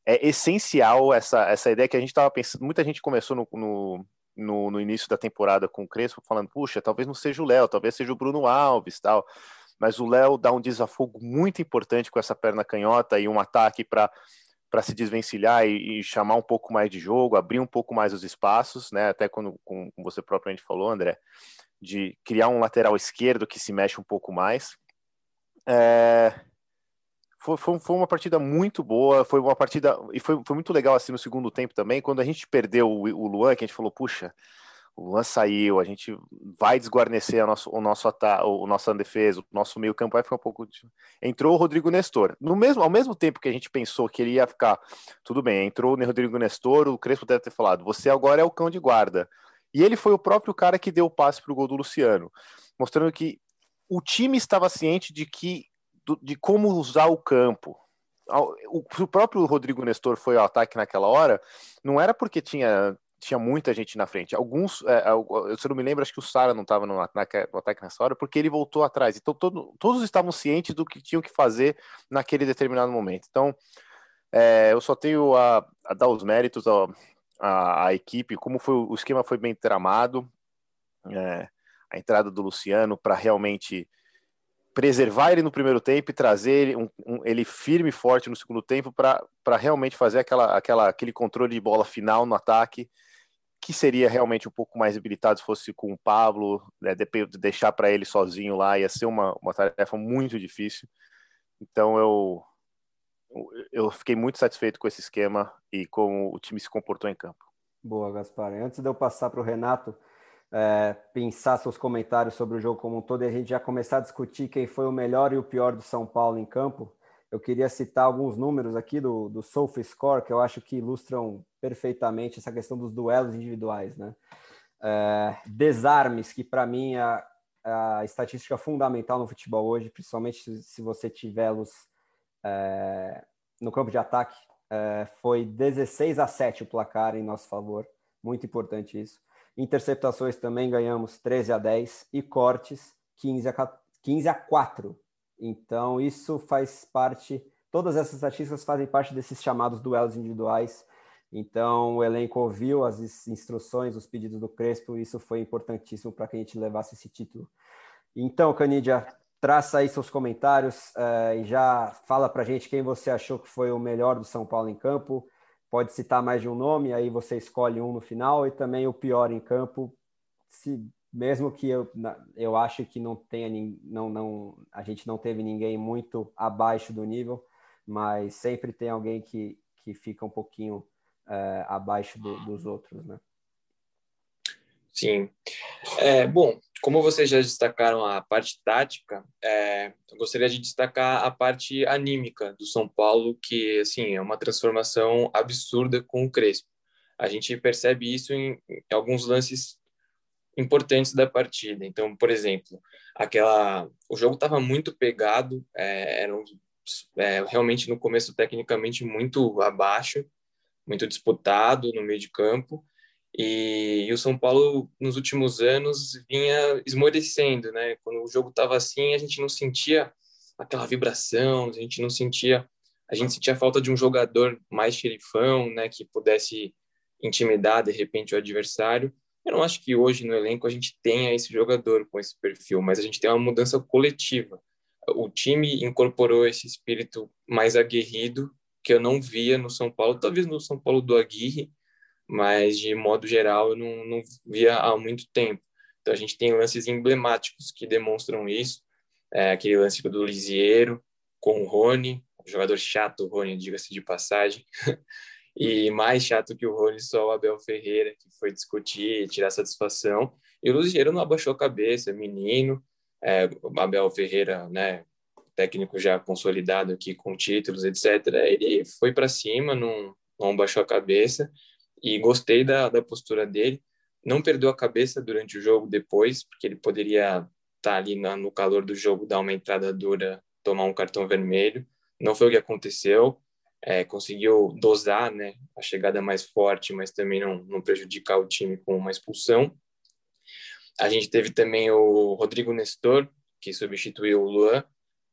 é essencial essa, essa ideia que a gente estava pensando. Muita gente começou no, no, no, no, início da temporada com o Crespo falando: puxa, talvez não seja o Léo, talvez seja o Bruno Alves tal. Mas o Léo dá um desafogo muito importante com essa perna canhota e um ataque para para se desvencilhar e, e, chamar um pouco mais de jogo, abrir um pouco mais os espaços, né? Até quando, como você propriamente falou, André, de criar um lateral esquerdo que se mexe um pouco mais. É... Foi, foi, foi, uma partida muito boa, foi uma partida e foi, foi muito legal assim no segundo tempo também, quando a gente perdeu o, o Luan, que a gente falou, puxa, o Luan saiu, a gente vai desguarnecer nosso, o nosso ataque, o nosso defesa, o nosso meio campo vai ficar um pouco. Entrou o Rodrigo Nestor. No mesmo, ao mesmo tempo que a gente pensou que ele ia ficar, tudo bem, entrou o Rodrigo Nestor, o Crespo deve ter falado, você agora é o cão de guarda. E ele foi o próprio cara que deu o passe para o gol do Luciano, mostrando que o time estava ciente de que de como usar o campo. O, próprio Rodrigo Nestor foi ao ataque naquela hora, não era porque tinha tinha muita gente na frente. Alguns, é, eu se não me lembro, acho que o Sara não estava no, no, ataque nessa hora, porque ele voltou atrás. Então todo, todos estavam cientes do que tinham que fazer naquele determinado momento. Então é, eu só tenho a, a dar os méritos à, à, equipe, como foi o esquema foi bem tramado, é, a entrada do Luciano para realmente preservar ele no primeiro tempo e trazer ele, um, um, ele firme e forte no segundo tempo para realmente fazer aquela, aquela, aquele controle de bola final no ataque que seria realmente um pouco mais habilitado se fosse com o Pablo, né, de deixar para ele sozinho lá, ia ser uma, uma tarefa muito difícil. Então eu, eu fiquei muito satisfeito com esse esquema e como o time se comportou em campo.
Boa, Gaspar. Antes de eu passar para o Renato é, pensar seus comentários sobre o jogo como um todo e a gente já começar a discutir quem foi o melhor e o pior do São Paulo em campo, eu queria citar alguns números aqui do, do SofaScore que eu acho que ilustram perfeitamente essa questão dos duelos individuais, né? É, desarmes, que para mim é a, a, estatística fundamental no futebol hoje, principalmente se, se você tiver-los é, no campo de ataque, é, foi 16 a 7 o placar em nosso favor, muito importante isso. Interceptações também ganhamos 13 a 10 e cortes 15 a, 15 a 4 então, isso faz parte, todas essas estatísticas fazem parte desses chamados duelos individuais. Então, o elenco ouviu as instruções, os pedidos do Crespo, e isso foi importantíssimo para que a gente levasse esse título. Então, Canidia, traça aí seus comentários uh, e já fala para a gente quem você achou que foi o melhor do São Paulo em campo. Pode citar mais de um nome, aí você escolhe um no final, e também o pior em campo, se mesmo que eu, eu acho que não tenha não, não a gente não teve ninguém muito abaixo do nível, mas sempre tem alguém que, que fica um pouquinho é, abaixo do, dos outros, né?
Sim. É, bom, como vocês já destacaram a parte tática, é, eu gostaria de destacar a parte anímica do São Paulo, que assim é uma transformação absurda com o Crespo. A gente percebe isso em, em alguns lances importantes da partida. Então, por exemplo, aquela o jogo estava muito pegado, é, era um, é, realmente no começo tecnicamente muito abaixo, muito disputado no meio de campo. E, e o São Paulo nos últimos anos vinha esmorecendo, né? Quando o jogo estava assim, a gente não sentia aquela vibração, a gente não sentia, a gente sentia falta de um jogador mais xerifão, né, que pudesse intimidar de repente o adversário Eu não acho que hoje no elenco a gente tenha esse jogador com esse perfil, mas a gente tem uma mudança coletiva. O time incorporou esse espírito mais aguerrido que eu não via no São Paulo, talvez no São Paulo do Aguirre, mas de modo geral eu não, não via há muito tempo. Então a gente tem lances emblemáticos que demonstram isso. É, aquele lance do Lisiero com o Rony, jogador chato, o Rony, diga-se de passagem. e mais chato que o Rony, só o Abel Ferreira, que foi discutir, tirar satisfação. E o Lisiero não abaixou a cabeça, menino. É, Abel Ferreira, né, técnico já consolidado aqui com títulos, etc. Ele foi para cima, não, não baixou a cabeça e gostei da, da postura dele. Não perdeu a cabeça durante o jogo depois, porque ele poderia estar tá ali na, no calor do jogo, dar uma entrada dura, tomar um cartão vermelho. Não foi o que aconteceu. É, conseguiu dosar né, a chegada mais forte, mas também não, não prejudicar o time com uma expulsão. A gente teve também o Rodrigo Nestor, que substituiu o Luan,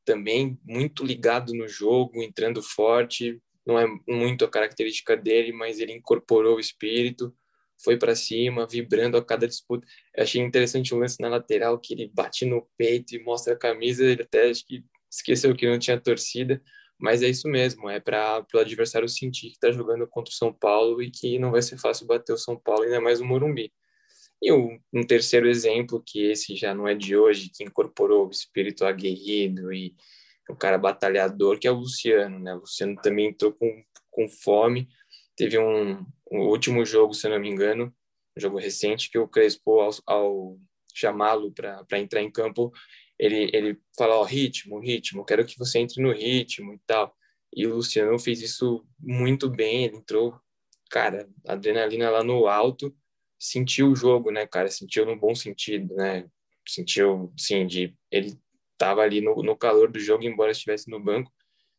também muito ligado no jogo, entrando forte. Não é muito a característica dele, mas ele incorporou o espírito, foi para cima, vibrando a cada disputa. Eu achei interessante um lance na lateral que ele bate no peito e mostra a camisa. Ele até acho que esqueceu que não tinha torcida, mas é isso mesmo. É para o adversário sentir que está jogando contra o São Paulo e que não vai ser fácil bater o São Paulo, ainda mais o Morumbi. E um, terceiro exemplo, que esse já não é de hoje, que incorporou o espírito aguerrido e o cara batalhador, que é o Luciano, né? O Luciano também entrou com, com fome. Teve um, um último jogo, se não me engano, um jogo recente, que o Crespo, ao, ao chamá-lo para entrar em campo, ele, ele fala, ó, ritmo, ritmo, quero que você entre no ritmo e tal. E o Luciano fez isso muito bem, ele entrou, cara, adrenalina lá no alto, sentiu o jogo, né, cara? Sentiu no bom sentido, né? Sentiu, sim, de ele estava ali no, no calor do jogo, embora estivesse no banco,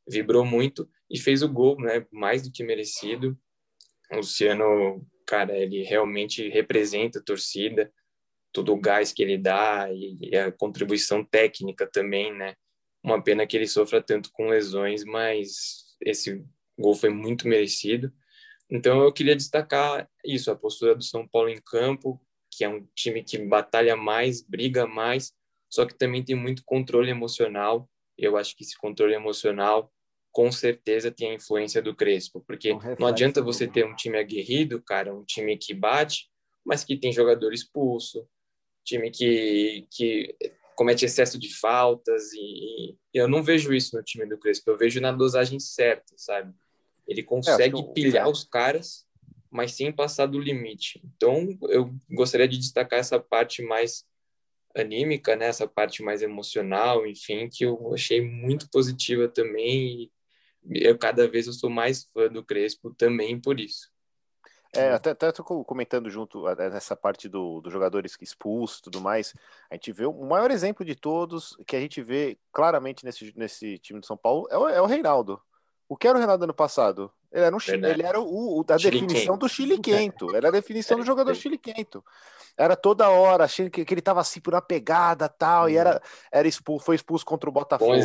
vibrou muito e fez o gol, né? Mais do que merecido. O Luciano, cara, ele realmente representa a torcida, todo o gás que ele dá e, e a contribuição técnica também, né? Uma pena que ele sofra tanto com lesões, mas esse gol foi muito merecido. Então eu queria destacar isso, a postura do São Paulo em campo, que é um time que batalha mais, briga mais, só que também tem muito controle emocional. Eu acho que esse controle emocional com certeza tem a influência do Crespo, porque não adianta você ter um time aguerrido, cara, um time que bate, mas que tem jogador expulso, time que, que comete excesso de faltas e, e eu não vejo isso no time do Crespo, eu vejo na dosagem certa, sabe? Ele consegue é, pilhar os caras, mas sem passar do limite. Então, eu gostaria de destacar essa parte mais anímica, né? essa parte mais emocional, enfim, que eu achei muito positiva também. E eu cada vez eu sou mais fã do Crespo também por isso.
É, até, até tô comentando junto nessa parte do, dos jogadores expulsos e tudo mais. A gente vê o maior exemplo de todos que a gente vê claramente nesse, nesse time de São Paulo é o, é o Reinaldo. O que era o Renato ano passado? Ele era, um, ele era o, o a definição do Chile quento. Era a definição do jogador Chile quento. Era toda hora, achando que, que ele estava assim por uma pegada tal, e era, era expulso, foi expulso contra o Botafogo.
Bom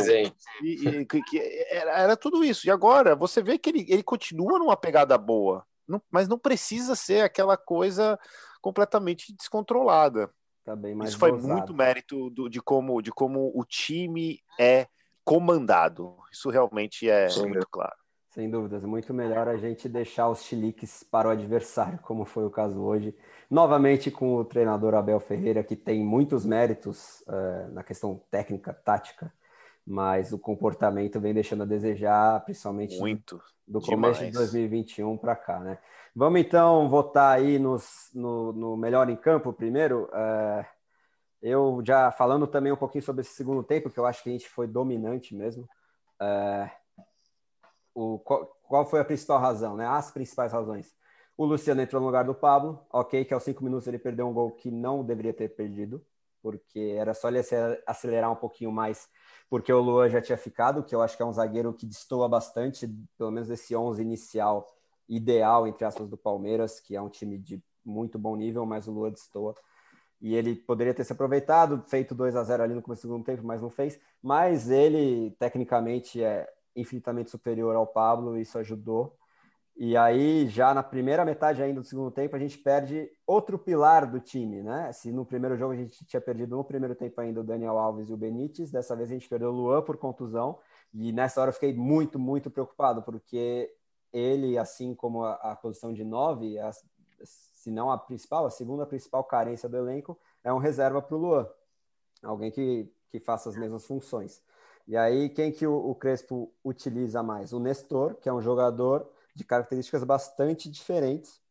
E,
e que, que era, era, tudo isso. E agora você vê que ele, ele continua numa pegada boa, não, mas não precisa ser aquela coisa completamente descontrolada.
Tá
isso foi
dosado.
muito mérito do, de, como, de como o time é comandado. Isso realmente é Sim. muito claro.
Sem dúvidas, muito melhor a gente deixar os chiliques para o adversário, como foi o caso hoje. Novamente com o treinador Abel Ferreira, que tem muitos méritos uh, na questão técnica, tática, mas o comportamento vem deixando a desejar, principalmente
muito,
do começo demais. de 2021 para cá, né? Vamos então votar aí nos, no, no melhor em campo primeiro. Uh, eu já falando também um pouquinho sobre esse segundo tempo, que eu acho que a gente foi dominante mesmo. É, o, qual, qual, foi a principal razão, né? As principais razões. O Luciano entrou no lugar do Pablo, ok, que aos cinco minutos ele perdeu um gol que não deveria ter perdido, porque era só ele acelerar um pouquinho mais, porque o Luan já tinha ficado, que eu acho que é um zagueiro que destoa bastante, pelo menos desse 11 inicial ideal, entre aspas, do Palmeiras, que é um time de muito bom nível, mas o Luan destoa e ele poderia ter se aproveitado, feito 2 a 0 ali no começo do segundo tempo, mas não fez. Mas ele, tecnicamente, é infinitamente superior ao Pablo, isso ajudou. E aí, já na primeira metade ainda do segundo tempo, a gente perde outro pilar do time, né? Se no primeiro jogo a gente tinha perdido no primeiro tempo ainda o Daniel Alves e o Benítez, dessa vez a gente perdeu o Luan por contusão. E nessa hora eu fiquei muito, muito preocupado, porque ele, assim como a, a posição de nove, a, se não a principal, a segunda principal carência do elenco, é um reserva para o Luan. Alguém que, que faça as mesmas funções. E aí, quem que o, o Crespo utiliza mais? O Nestor, que é um jogador de características bastante diferentes.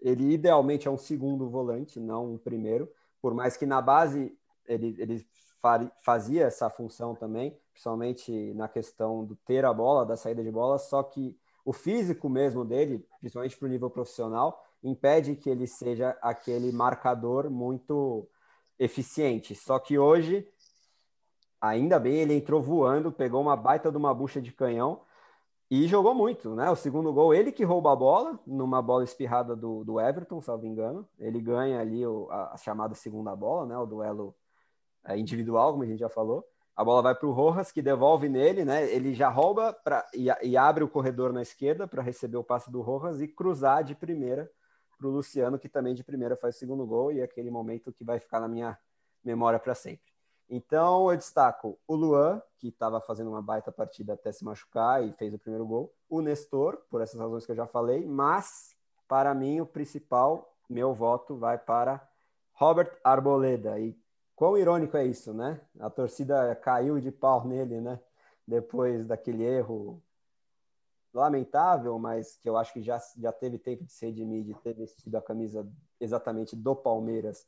Ele idealmente é um segundo volante, não um primeiro, por mais que na base ele, ele fazia essa função também, principalmente na questão do ter a bola, da saída de bola, só que o físico mesmo dele, principalmente para o nível profissional, impede que ele seja aquele marcador muito eficiente. Só que hoje, ainda bem, ele entrou voando, pegou uma baita de uma bucha de canhão e jogou muito, né? O segundo gol, ele que rouba a bola, numa bola espirrada do, do Everton, salvo engano. Ele ganha ali o, a, a, chamada segunda bola, né? O duelo é, individual, como a gente já falou. A bola vai para o Rojas, que devolve nele, né? Ele já rouba pra, e, e abre o corredor na esquerda para receber o passe do Rojas e cruzar de primeira para o Luciano, que também de primeira faz o segundo gol, e é aquele momento que vai ficar na minha memória para sempre. Então eu destaco o Luan, que estava fazendo uma baita partida até se machucar e fez o primeiro gol. O Nestor, por essas razões que eu já falei, mas para mim o principal, meu voto vai para Robert Arboleda. E quão irônico é isso, né? A torcida caiu de pau nele, né? Depois daquele erro lamentável, mas que eu acho que já, já teve tempo de se redimir, de ter vestido a camisa exatamente do Palmeiras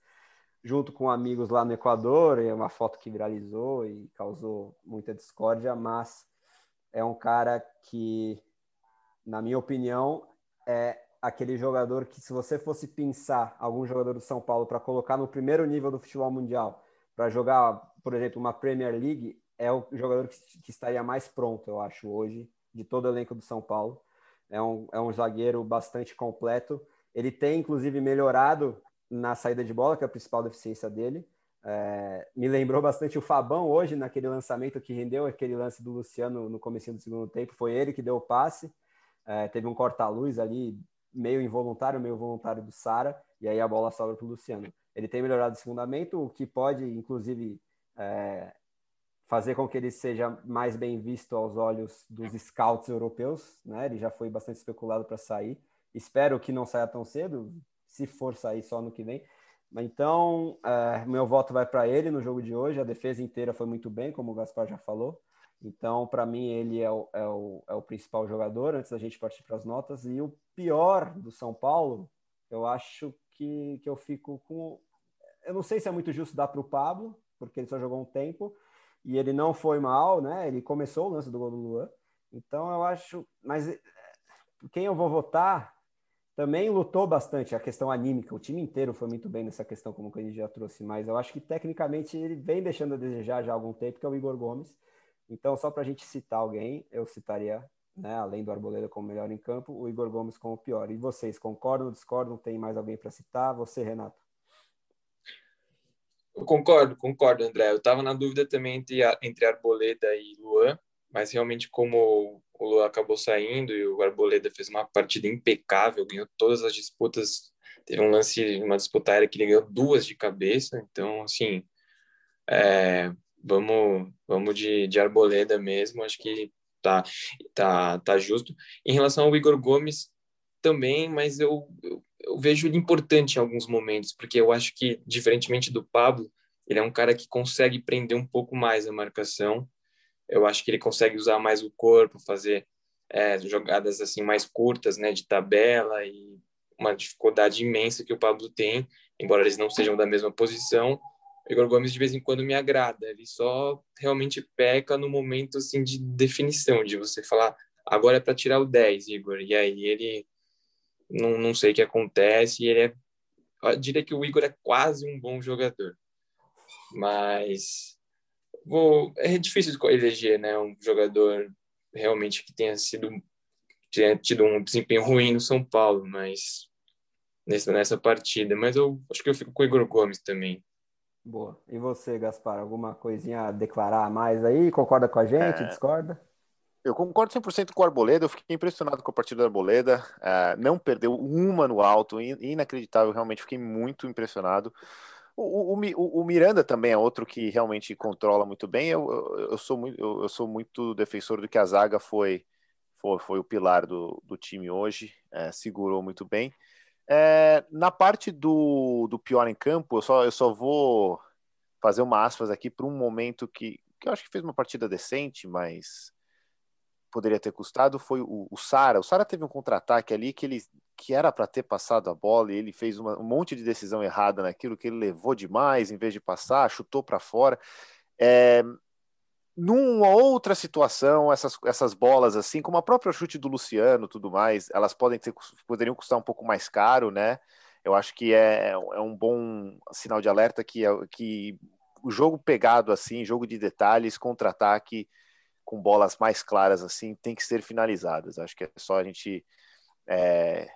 junto com amigos lá no Equador, é uma foto que viralizou e causou muita discórdia, mas é um cara que, na minha opinião, é aquele jogador que, se você fosse pensar algum jogador do São Paulo para colocar no primeiro nível do futebol mundial, para jogar, por exemplo, uma Premier League, é o jogador que, que, estaria mais pronto, eu acho, hoje, de todo o elenco do São Paulo. É um, é um zagueiro bastante completo. Ele tem, inclusive, melhorado na saída de bola, que é a principal deficiência dele. É, me lembrou bastante o Fabão hoje, naquele lançamento que rendeu aquele lance do Luciano no começo do segundo tempo. Foi ele que deu o passe. É, teve um corta-luz ali, meio involuntário, meio voluntário do Sara, e aí a bola sobra para o Luciano. Ele tem melhorado esse fundamento, o que pode, inclusive, é, fazer com que ele seja mais bem visto aos olhos dos scouts europeus. Né? Ele já foi bastante especulado para sair. Espero que não saia tão cedo, se for sair só no que vem. Então, é, meu voto vai para ele no jogo de hoje. A defesa inteira foi muito bem, como o Gaspar já falou. Então, para mim, ele é o, é, o, é o principal jogador, antes da gente partir para as notas. E o pior do São Paulo, eu acho que, que eu fico com. Eu não sei se é muito justo dar para o Pablo, porque ele só jogou um tempo e ele não foi mal, né? Ele começou o lance do gol do Luan. Então, eu acho. Mas é, quem eu vou votar também lutou bastante a questão anímica. O time inteiro foi muito bem nessa questão, como a gente já trouxe, mas eu acho que tecnicamente ele vem deixando a desejar já há algum tempo, que é o Igor Gomes. Então, só para a gente citar alguém, eu citaria, né, além do Arboleda como melhor em campo, o Igor Gomes como pior. E vocês concordam, discordam? Tem mais alguém para citar? Você, Renato?
Eu concordo, concordo, André. Eu estava na dúvida também entre, entre Arboleda e Luan, mas realmente como o Lula acabou saindo e o Arboleda fez uma partida impecável, ganhou todas as disputas. Teve um lance, uma disputa aérea que ele ganhou duas de cabeça. Então, assim, é, vamos, vamos de, de Arboleda mesmo. Acho que tá, tá, tá justo. Em relação ao Igor Gomes, também, mas eu, eu, eu vejo ele importante em alguns momentos, porque eu acho que, diferentemente do Pablo, ele é um cara que consegue prender um pouco mais a marcação. Eu acho que ele consegue usar mais o corpo, fazer é, jogadas assim mais curtas, né, de tabela e uma dificuldade imensa que o Pablo tem, embora eles não sejam da mesma posição. O Igor Gomes de vez em quando me agrada, ele só realmente peca no momento assim de definição, de você falar agora é para tirar o 10, Igor, e aí ele não, não sei o que acontece, ele é eu diria que o Igor é quase um bom jogador. Mas vou é difícil eleger, né, um jogador realmente que tenha sido tenha tido um desempenho ruim no São Paulo, mas nessa nessa partida, mas eu acho que eu fico com o Igor Gomes também.
Boa. E você, Gaspar, alguma coisinha a declarar mais aí? Concorda com a gente? É... Discorda?
Eu concordo 100% com o Arboleda, eu fiquei impressionado com a partida do Arboleda, uh, não perdeu uma no alto, inacreditável, realmente fiquei muito impressionado. O, o, o, Miranda também é outro que realmente controla muito bem, eu, eu, eu sou, muito, eu, eu, sou muito defensor do que a zaga foi, foi, foi o pilar do, do time hoje, é, segurou muito bem. É, na parte do, do pior em campo, eu só, eu só vou fazer uma aspas aqui para um momento que, que eu acho que fez uma partida decente, mas poderia ter custado foi o, o Sara. O Sara teve um contra-ataque ali que ele que era para ter passado a bola e ele fez uma, um monte de decisão errada naquilo que ele levou demais em vez de passar, chutou para fora. É, numa outra situação, essas, essas bolas assim, como a própria chute do Luciano, tudo mais, elas podem ter, poderiam custar um pouco mais caro, né? Eu acho que é, é um bom sinal de alerta que, que o jogo pegado assim, jogo de detalhes, contra-ataque, com bolas mais claras assim, tem que ser finalizadas. Acho que é só a gente é,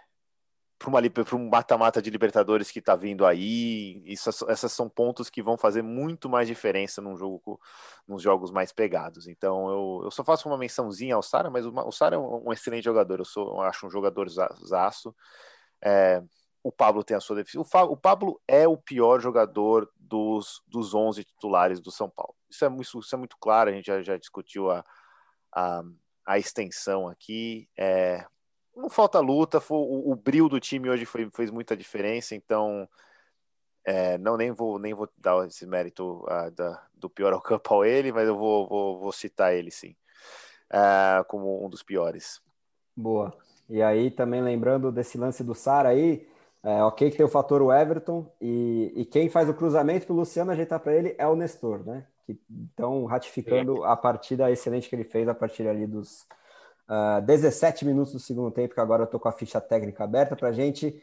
para um mata-mata de Libertadores que está vindo aí, isso, essas são pontos que vão fazer muito mais diferença num jogo, nos jogos mais pegados. Então eu, eu só faço uma mençãozinha ao Sara, mas o, o Sara é um, um, excelente jogador. Eu sou, eu acho um jogador zaço. É, o Pablo tem a sua defesa. O, o, Pablo é o pior jogador dos, dos 11 titulares do São Paulo. Isso é, muito, isso é muito claro, a gente já, já discutiu a, a, a extensão aqui. É, não falta luta, foi, o, o brilho do time hoje foi, fez muita diferença, então é, não nem vou nem vou dar esse mérito da, do pior ao campo ao ele, mas eu vou, vou, vou citar ele sim, uh, como um dos piores.
Boa. E aí também lembrando desse lance do Sara aí, é, ok que tem o fator Everton, e, e quem faz o cruzamento para o Luciano ajeitar para ele é o Nestor, né? Que, então, ratificando a partida excelente que ele fez a partir ali dos uh, ah, 17 minutos do segundo tempo, que agora eu estou com a ficha técnica aberta para a gente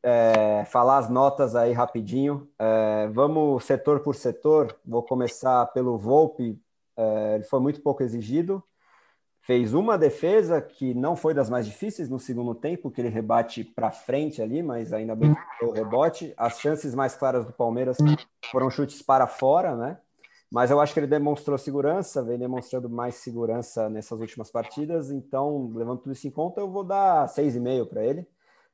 é, falar as notas aí rapidinho. É, vamos setor por setor, vou começar pelo Volpe, é, ele foi muito pouco exigido, fez uma defesa que não foi das mais difíceis no segundo tempo, que ele rebate para frente ali, mas ainda bem que o rebote. As chances mais claras do Palmeiras foram chutes para fora, né? Mas eu acho que ele demonstrou segurança, vem demonstrando mais segurança nessas últimas partidas, então, levando tudo isso em conta, eu vou dar 6,5 para ele.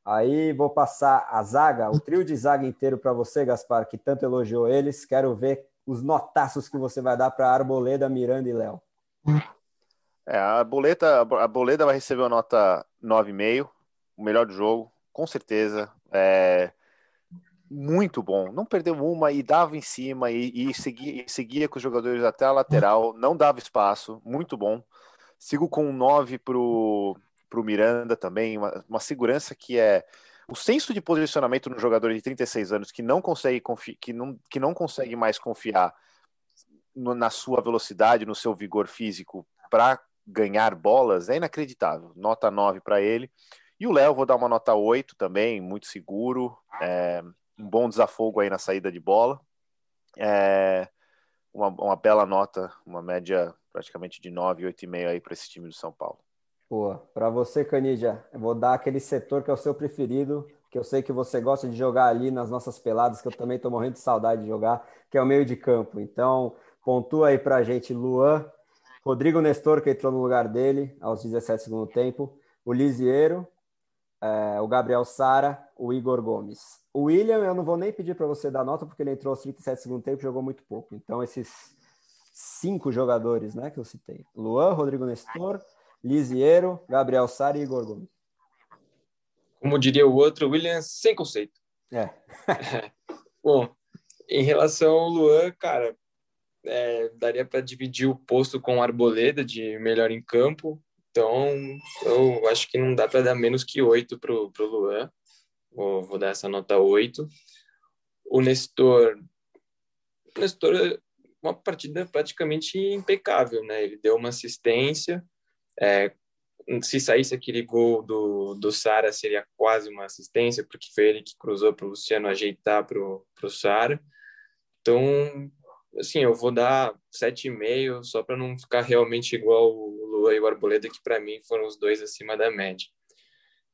Aí vou passar a zaga, o trio de zaga inteiro para você, Gaspar, que tanto elogiou eles. Quero ver os notaços que você vai dar para Arboleda, Miranda e Léo.
É, a boleta, a boleta vai receber uma nota 9,5, o melhor do jogo, com certeza. É muito bom. Não perdeu uma e dava em cima e, e, seguia, e seguia com os jogadores até a lateral, não dava espaço, muito bom. Sigo com um 9 pro, pro Miranda também, uma, uma segurança que é o senso de posicionamento no jogador de 36 anos que não consegue que não, que não consegue mais confiar no, na sua velocidade, no seu vigor físico para ganhar bolas é inacreditável. Nota 9 para ele. E o Léo, vou dar uma nota 8 também, muito seguro. É, um bom desafogo aí na saída de bola. É, uma, uma bela nota, uma média praticamente de 9, 8,5 aí para esse time do São Paulo.
Boa. Para você, Canidia, eu vou dar aquele setor que é o seu preferido, que eu sei que você gosta de jogar ali nas nossas peladas, que eu também estou morrendo de saudade de jogar, que é o meio de campo. Então, pontua aí para a gente Luan, Rodrigo Nestor, que entrou no lugar dele aos 17 segundo tempo, o Lisiero, é, o Gabriel Sara, o Igor Gomes. O William, eu não vou nem pedir para você dar nota, porque ele entrou aos 37 segundo tempo e jogou muito pouco. Então, esses cinco jogadores né, que eu citei: Luan, Rodrigo Nestor, Lisiero, Gabriel Sara e Igor Gomes.
Como diria o outro, William sem conceito.
É.
Bom, em relação ao Luan, cara, é, daria para dividir o posto com Arboleda de melhor em campo. Então, eu acho que não dá para dar menos que oito para o Luan. Vou, vou, dar essa nota oito. O Nestor. O Nestor, uma partida praticamente impecável, né? Ele deu uma assistência. É, se saísse aquele gol do, do Sara, seria quase uma assistência, porque foi ele que cruzou para o Luciano ajeitar para o Sara. Então, assim, eu vou dar 7,5 só para não ficar realmente igual o Lua e o Arboleda, que para mim foram os dois acima da média.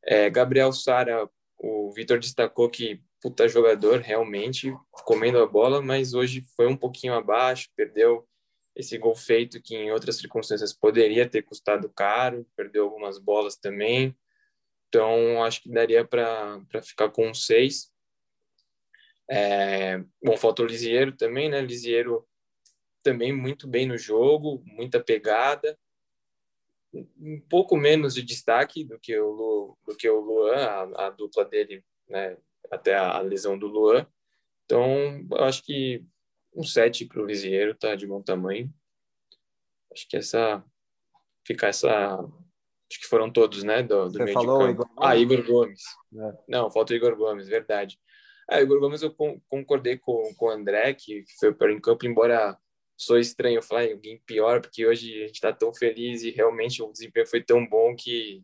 É, Gabriel Sara, o Vitor destacou que puta jogador, realmente, comendo a bola, mas hoje foi um pouquinho abaixo, perdeu esse gol feito que em outras circunstâncias poderia ter custado caro, perdeu algumas bolas também. Então, acho que daria para ficar com um 6. É, bom, falta o Lisieiro também, né? Lisieiro também muito bem no jogo, muita pegada, um pouco menos de destaque do que o, Lu, do que o Luan, a, a dupla dele, né? Até a, a lesão do Luan. Então, acho que um 7 para o Lisieiro tá de bom tamanho. Acho que essa fica essa acho que foram todos, né, do, do meio falou, de campo. Igor ah, Igor Gomes. É. Não, falta o Igor Gomes, verdade. Ah, Igor Gomes eu concordei com, com o André, que foi para em campo, embora sou estranho falar em alguém pior, porque hoje a gente está tão feliz e realmente o desempenho foi tão bom que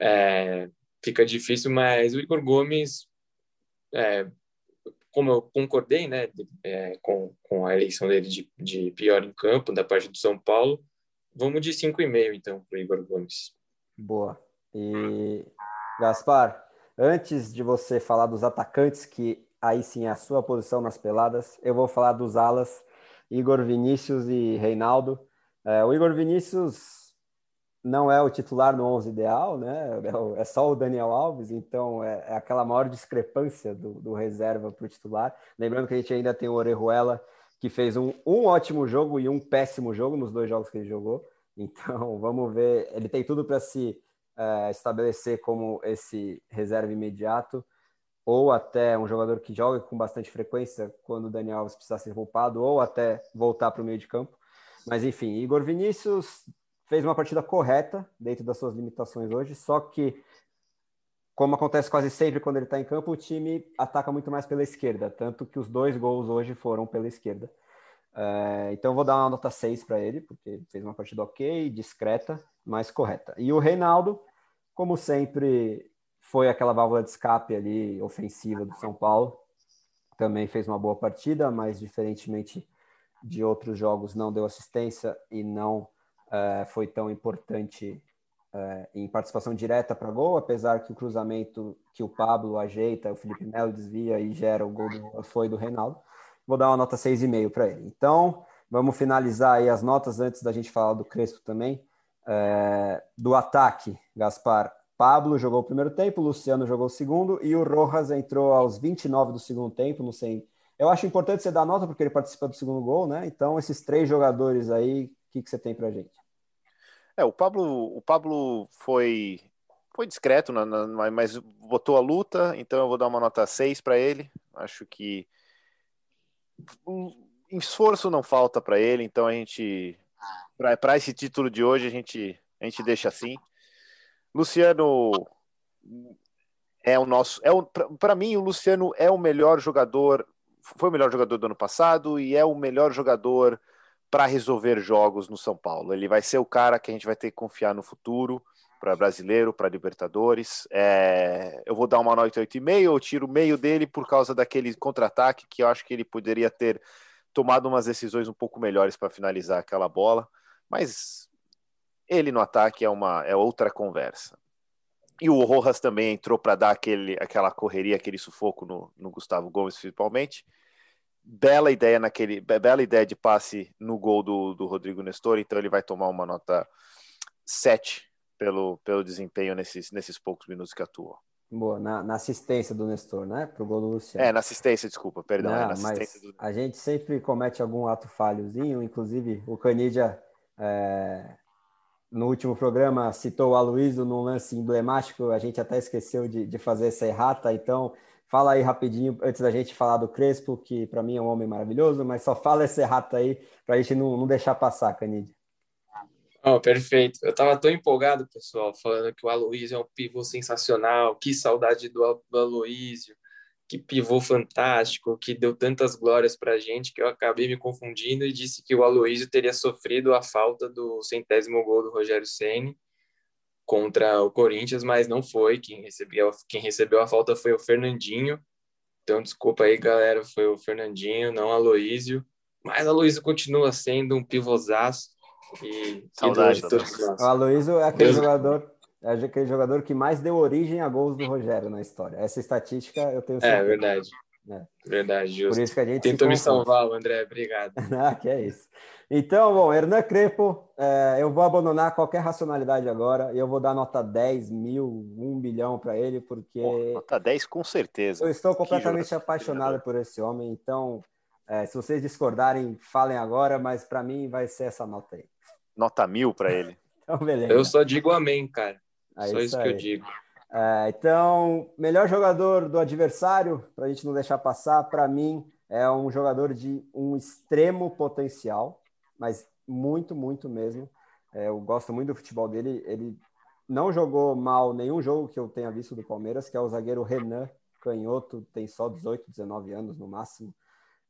é, fica difícil, mas o Igor Gomes, é, como eu concordei né, é, com, com a eleição dele de, de pior em campo da parte do São Paulo, vamos de 5,5 então para o Igor Gomes.
Boa. E Gaspar, antes de você falar dos atacantes, que aí sim é a sua posição nas peladas, eu vou falar dos alas, Igor Vinícius e Reinaldo. É, o Igor Vinícius não é o titular no 11 ideal, né? É, é só o Daniel Alves, então é, é aquela maior discrepância do, do reserva para o titular. Lembrando que a gente ainda tem o Orejuela, que fez um, um ótimo jogo e um péssimo jogo nos dois jogos que ele jogou. Então vamos ver. Ele tem tudo para se é, estabelecer como esse reserva imediato, ou até um jogador que joga com bastante frequência quando o Daniel Alves precisar ser poupado, ou até voltar para o meio de campo. Mas enfim, Igor Vinícius fez uma partida correta dentro das suas limitações hoje, só que, como acontece quase sempre quando ele está em campo, o time ataca muito mais pela esquerda, tanto que os dois gols hoje foram pela esquerda. É, então, vou dar uma nota 6 para ele, porque fez uma partida ok, discreta, mas correta. E o Reinaldo, como sempre, foi aquela válvula de escape ali ofensiva do São Paulo. Também fez uma boa partida, mas diferentemente de outros jogos, não deu assistência e não uh, foi tão importante uh, em participação direta para gol, apesar que o cruzamento que o Pablo ajeita, o Felipe Melo desvia e gera o gol do, foi do Reinaldo. Vou dar uma nota 6,5 para ele. Então, vamos finalizar aí as notas antes da gente falar do Crespo também. É, do ataque, Gaspar, Pablo jogou o primeiro tempo, Luciano jogou o segundo e o Rojas entrou aos 29 do segundo tempo, não sei. Eu acho importante você dar nota porque ele participa do segundo gol, né? Então, esses três jogadores aí, o que, que você tem pra gente?
É, o Pablo, o Pablo foi foi discreto, na, na, mas botou a luta, então eu vou dar uma nota 6 para ele. Acho que um, esforço não falta para ele, então a gente para esse título de hoje a gente a gente deixa assim. Luciano é o nosso é para mim o Luciano é o melhor jogador, foi o melhor jogador do ano passado e é o melhor jogador para resolver jogos no São Paulo. Ele vai ser o cara que a gente vai ter que confiar no futuro para brasileiro, para Libertadores. É... eu vou dar uma nota 8,5, eu tiro meio dele por causa daquele contra-ataque que eu acho que ele poderia ter tomado umas decisões um pouco melhores para finalizar aquela bola, mas ele no ataque é uma é outra conversa. E o Rojas também entrou para dar aquele, aquela correria, aquele sufoco no, no Gustavo Gomes, principalmente bela ideia naquele bela ideia de passe no gol do, do Rodrigo Nestor, então ele vai tomar uma nota 7 pelo, pelo desempenho nesses, nesses poucos minutos que atua.
Boa, na, na assistência do Nestor, né? Pro gol do Luciano.
É, na assistência, desculpa, perdão. Não, é
mas do... A gente sempre comete algum ato falhozinho, inclusive o Canidia é, no último programa citou o Aloysio num lance emblemático, a gente até esqueceu de, de fazer essa errata, então Fala aí rapidinho, antes da gente falar do Crespo, que para mim é um homem maravilhoso, mas só fala esse rato aí para a gente não, não deixar passar, Canidia.
Oh, perfeito. Eu estava tão empolgado, pessoal, falando que o Aloísio é um pivô sensacional, que saudade do, Aloísio, que pivô fantástico, que deu tantas glórias para a gente que eu acabei me confundindo e disse que o Aloísio teria sofrido a falta do centésimo gol do Rogério Ceni contra o Corinthians, mas não foi. Quem recebeu, quem recebeu a falta foi o Fernandinho. Então, desculpa aí, galera, foi o Fernandinho, não a Aloísio. Mas a Aloísio continua sendo um pivôzaço. E
Saudade, o Aloísio é aquele Deus... jogador é aquele jogador que mais deu origem a gols do Rogério na história. Essa estatística eu tenho
é certeza. É verdade. É. Verdade, justo.
Por isso que a gente
Tentou me salvar, André, obrigado.
ah, que é isso. Então, bom, Hernan Crepo, é, eu vou abandonar qualquer racionalidade agora e eu vou dar nota 10 mil, 1 bilhão para ele, porque. Pô,
nota 10 com certeza.
Eu estou completamente apaixonado por esse homem, então, é, se vocês discordarem, falem agora, mas para mim vai ser essa nota aí.
Nota mil para ele.
então, beleza. Eu só digo amém, cara. É só isso, isso que eu digo.
É, então, melhor jogador do adversário, para a gente não deixar passar, para mim é um jogador de um extremo potencial, mas muito, muito mesmo. É, eu gosto muito do futebol dele. Ele não jogou mal nenhum jogo que eu tenha visto do Palmeiras, que é o zagueiro Renan Canhoto, tem só 18, 19 anos no máximo.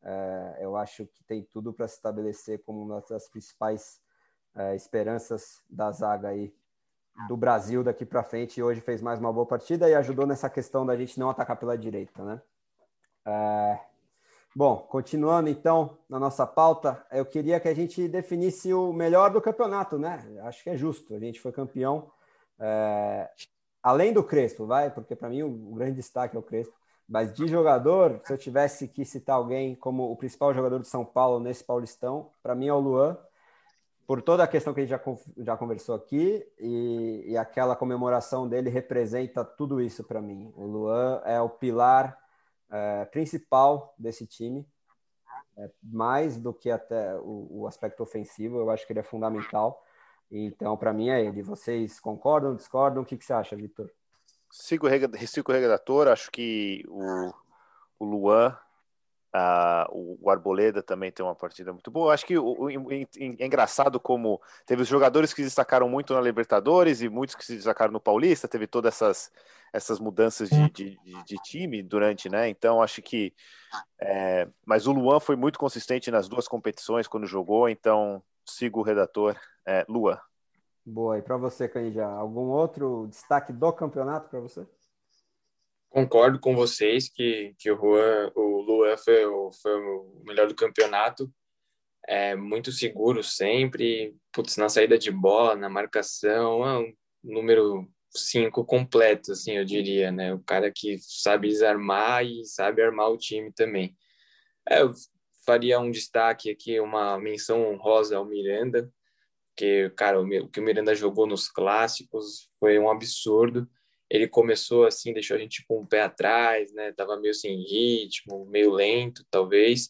É, eu acho que tem tudo para se estabelecer como uma das principais é, esperanças da zaga aí do Brasil daqui para frente e hoje fez mais uma boa partida e ajudou nessa questão da gente não atacar pela direita, né? É... Bom, continuando então na nossa pauta, eu queria que a gente definisse o melhor do campeonato, né? Acho que é justo, a gente foi campeão. É... Além do Crespo, vai, porque para mim o grande destaque é o Crespo. Mas de jogador, se eu tivesse que citar alguém como o principal jogador de São Paulo nesse Paulistão, para mim é o Luan por toda a questão que a gente já, já conversou aqui, e, e aquela comemoração dele representa tudo isso para mim. O Luan é o pilar é, principal desse time, é, mais do que até o, o, aspecto ofensivo, eu acho que ele é fundamental. Então, para mim, é ele. Vocês concordam, discordam? O que, que você acha, Vitor?
Sigo, sigo o redator, acho que o, o Luan Uh, o, Arboleda também tem uma partida muito boa. Acho que o, o, é engraçado como teve os jogadores que se destacaram muito na Libertadores e muitos que se destacaram no Paulista. Teve todas essas, essas mudanças de, de, de, de time durante, né? Então acho que. É, mas o Luan foi muito consistente nas duas competições quando jogou. Então sigo o redator é, Luan.
Boa. E para você, Canija, algum outro destaque do campeonato para você?
Concordo com vocês que, que o, Juan, o Luan foi, o, foi o melhor do campeonato. É muito seguro sempre. Putz, na saída de bola, na marcação, é um número 5 completo, assim, eu diria, né? O cara que sabe desarmar e sabe armar o time também. É, eu faria um destaque aqui, uma menção honrosa ao Miranda, que, cara, o que o Miranda jogou nos clássicos foi um absurdo ele começou assim, deixou a gente com um pé atrás, né? Tava meio sem ritmo, meio lento, talvez.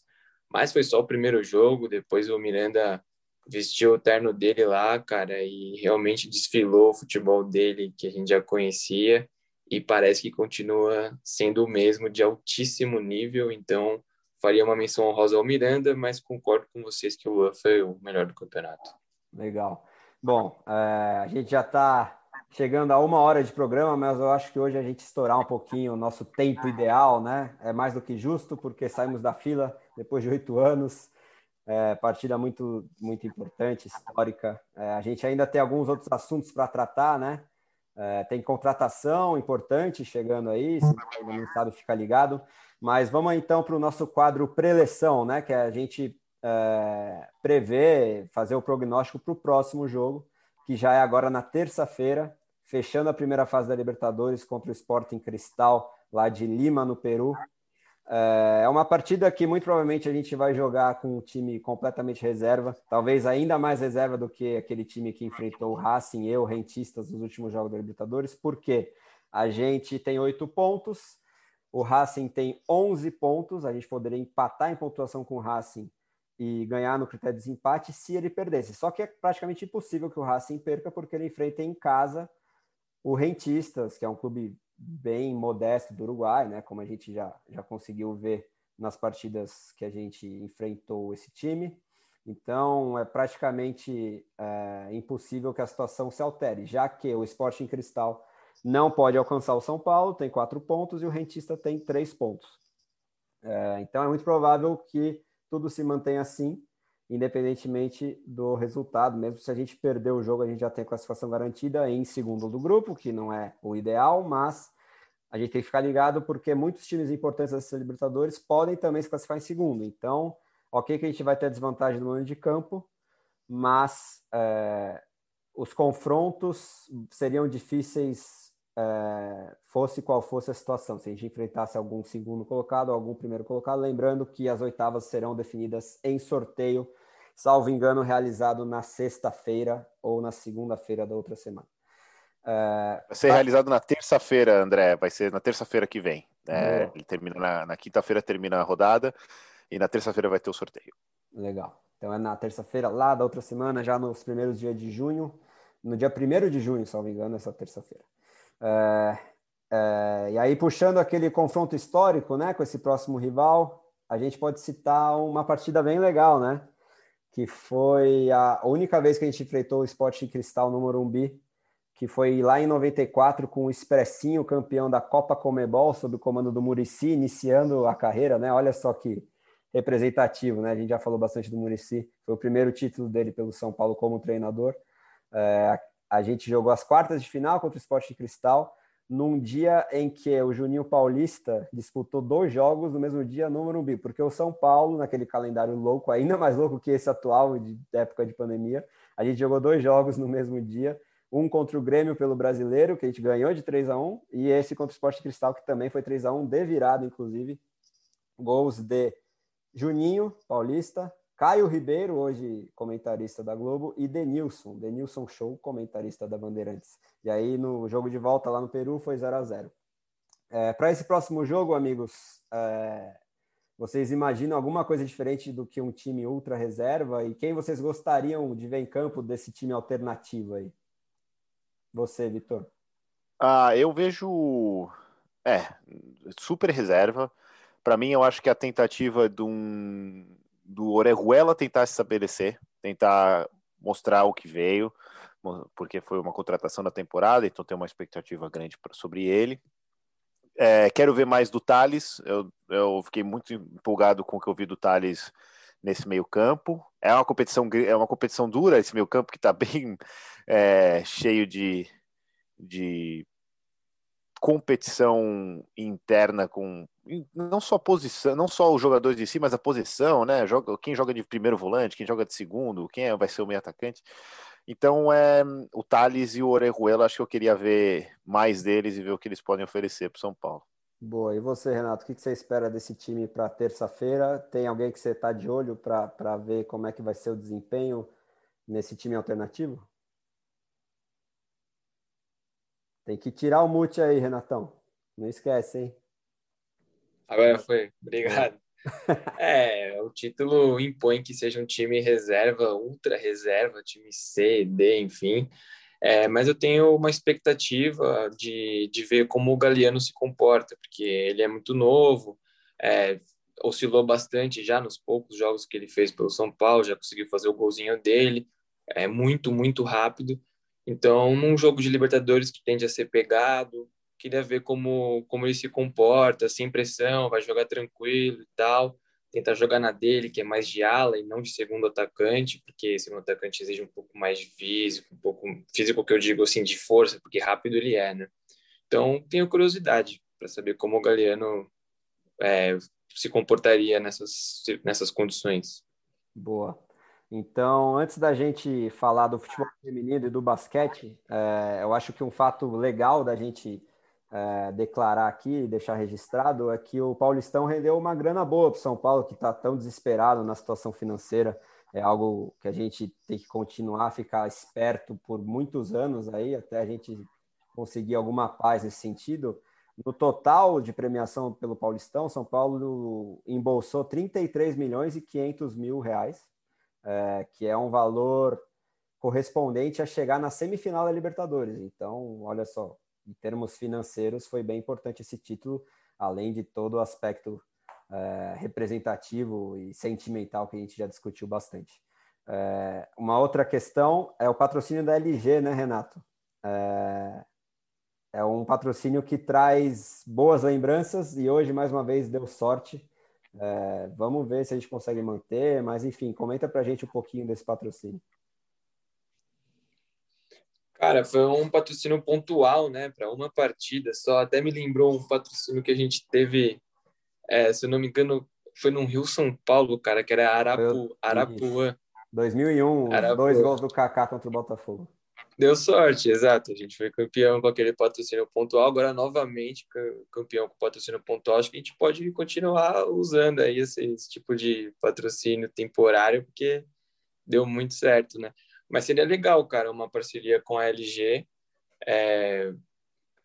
Mas foi só o primeiro jogo. Depois o Miranda vestiu o terno dele lá, cara, e realmente desfilou o futebol dele que a gente já conhecia. E parece que continua sendo o mesmo, de altíssimo nível. Então, faria uma menção honrosa ao Miranda, mas concordo com vocês que o Luan foi o melhor do campeonato.
Legal. Bom, é, a gente já está chegando a uma hora de programa, mas eu acho que hoje a gente estourar um pouquinho o nosso tempo ideal, né? É mais do que justo, porque saímos da fila depois de oito anos. É, partida muito, muito importante, histórica. É, a gente ainda tem alguns outros assuntos para tratar, né? É, tem contratação importante chegando aí, se não sabe, fica ligado. Mas vamos então para o nosso quadro preleção, né? Que é a gente é, prever, fazer o prognóstico para o próximo jogo, que já é agora na terça-feira, fechando a primeira fase da Libertadores contra o Sporting Cristal, lá de Lima, no Peru. É uma partida que muito provavelmente a gente vai jogar com um time completamente reserva, talvez ainda mais reserva do que aquele time que enfrentou o Racing e o Rentistas nos últimos jogos da Libertadores, porque a gente tem oito pontos, o Racing tem 11 pontos, a gente poderia empatar em pontuação com o Racing e ganhar no critério de desempate se ele perdesse. Só que é praticamente impossível que o Racing perca, porque ele enfrenta em casa o Rentistas, que é um clube bem modesto do Uruguai, né? Como a gente já, já conseguiu ver nas partidas que a gente enfrentou esse time. Então, é praticamente é, impossível que a situação se altere, já que o Sporting Cristal não pode alcançar o São Paulo, tem quatro pontos, e o Rentista tem três pontos. É, então, é muito provável que tudo se mantenha assim, independentemente do resultado. Mesmo se a gente perder o jogo, a gente já tem a classificação garantida em segundo do grupo, que não é o ideal, mas a gente tem que ficar ligado porque muitos times importantes dessa Libertadores podem também se classificar em segundo. Então, ok que a gente vai ter desvantagem no ano de campo, mas é, os confrontos seriam difíceis é, fosse qual fosse a situação, se a gente enfrentasse algum segundo colocado algum primeiro colocado, lembrando que as oitavas serão definidas em sorteio, salvo engano, realizado na sexta-feira ou na segunda-feira da outra semana.
É, vai ser a... realizado na terça-feira, André, vai ser na terça-feira que vem. É, ele termina na, na quinta-feira termina a rodada e na terça-feira vai ter o sorteio.
Legal. Então é na terça-feira lá da outra semana, já nos primeiros dias de junho, no dia 1 de junho, se não me engano, essa terça-feira. É, é, e aí, puxando aquele confronto histórico né, com esse próximo rival, a gente pode citar uma partida bem legal, né? Que foi a única vez que a gente enfrentou o Esporte Cristal no Morumbi, que foi lá em 94 com o Expressinho, campeão da Copa Comebol, sob o comando do Murici, iniciando a carreira, né? Olha só que representativo, né? A gente já falou bastante do Murici, foi o primeiro título dele pelo São Paulo como treinador. É, a gente jogou as quartas de final contra o Sport Cristal, num dia em que o Juninho Paulista disputou dois jogos no mesmo dia no Morumbi, porque o São Paulo, naquele calendário louco, ainda mais louco que esse atual, de época de pandemia, a gente jogou dois jogos no mesmo dia, um contra o Grêmio pelo Brasileiro, que a gente ganhou de 3 a 1 e esse contra o Sport de Cristal, que também foi 3 a 1 de virada, inclusive, gols de Juninho Paulista, Caio Ribeiro, hoje comentarista da Globo, e Denilson, Denilson Show, comentarista da Bandeirantes. E aí, no jogo de volta lá no Peru, foi 0 a 0 é, Para esse próximo jogo, amigos, é, vocês imaginam alguma coisa diferente do que um time ultra reserva? E quem vocês gostariam de ver em campo desse time alternativo aí? Você, Vitor.
Ah, eu vejo. É, super reserva. Para mim, eu acho que a tentativa de um do Orejuela tentar se estabelecer, tentar mostrar o que veio, porque foi uma contratação da temporada, então tem uma expectativa grande sobre ele. É, quero ver mais do Thales, eu, eu fiquei muito empolgado com o que eu vi do Thales nesse meio campo. É uma competição, é uma competição dura esse meio campo que está bem é, cheio de, de competição interna com não só posição, não só os jogadores de si, mas a posição, né? Joga, quem joga de primeiro volante, quem joga de segundo, quem é, vai ser o meio atacante. Então, é, o Thales e o Orejuela, acho que eu queria ver mais deles e ver o que eles podem oferecer para o São Paulo.
Boa. E você, Renato, o que você espera desse time para terça-feira? Tem alguém que você está de olho para ver como é que vai ser o desempenho nesse time alternativo? Tem que tirar o mute aí, Renatão. Não esquece, hein?
Agora foi. Obrigado. É, o título impõe que seja um time reserva, ultra reserva, time C, D, enfim. É, mas eu tenho uma expectativa de, de ver como o Galeano se comporta, porque ele é muito novo, é, oscilou bastante já nos poucos jogos que ele fez pelo São Paulo, já conseguiu fazer o golzinho dele, é muito, muito rápido. Então, num jogo de Libertadores que tende a ser pegado, queria ver como, como ele se comporta, sem pressão, vai jogar tranquilo e tal. Tentar jogar na dele, que é mais de ala e não de segundo atacante, porque segundo atacante exige um pouco mais de físico, um pouco físico que eu digo assim, de força, porque rápido ele é, né? Então, tenho curiosidade para saber como o Galeano é, se comportaria nessas, nessas condições.
Boa. Então, antes da gente falar do futebol feminino e do basquete, é, eu acho que um fato legal da gente é, declarar aqui deixar registrado é que o Paulistão rendeu uma grana boa para o São Paulo, que está tão desesperado na situação financeira. É algo que a gente tem que continuar a ficar esperto por muitos anos aí, até a gente conseguir alguma paz nesse sentido. No total de premiação pelo Paulistão, São Paulo embolsou 33 milhões e 500 mil reais é, que é um valor correspondente a chegar na semifinal da Libertadores. Então, olha só, em termos financeiros, foi bem importante esse título, além de todo o aspecto é, representativo e sentimental que a gente já discutiu bastante. É, uma outra questão é o patrocínio da LG, né, Renato? É, é um patrocínio que traz boas lembranças e hoje, mais uma vez, deu sorte é, vamos ver se a gente consegue manter, mas enfim, comenta para a gente um pouquinho desse patrocínio.
Cara, foi um patrocínio pontual, né, para uma partida só. Até me lembrou um patrocínio que a gente teve, é, se eu não me engano, foi no Rio São Paulo, cara, que era Arapu, Arapuã.
2001, Arapuã. dois gols do Kaká contra o Botafogo.
Deu sorte, exato. A gente foi campeão com aquele patrocínio pontual, agora novamente campeão com patrocínio pontual. Acho que a gente pode continuar usando aí esse, esse tipo de patrocínio temporário, porque deu muito certo, né? Mas seria legal, cara, uma parceria com a LG. É,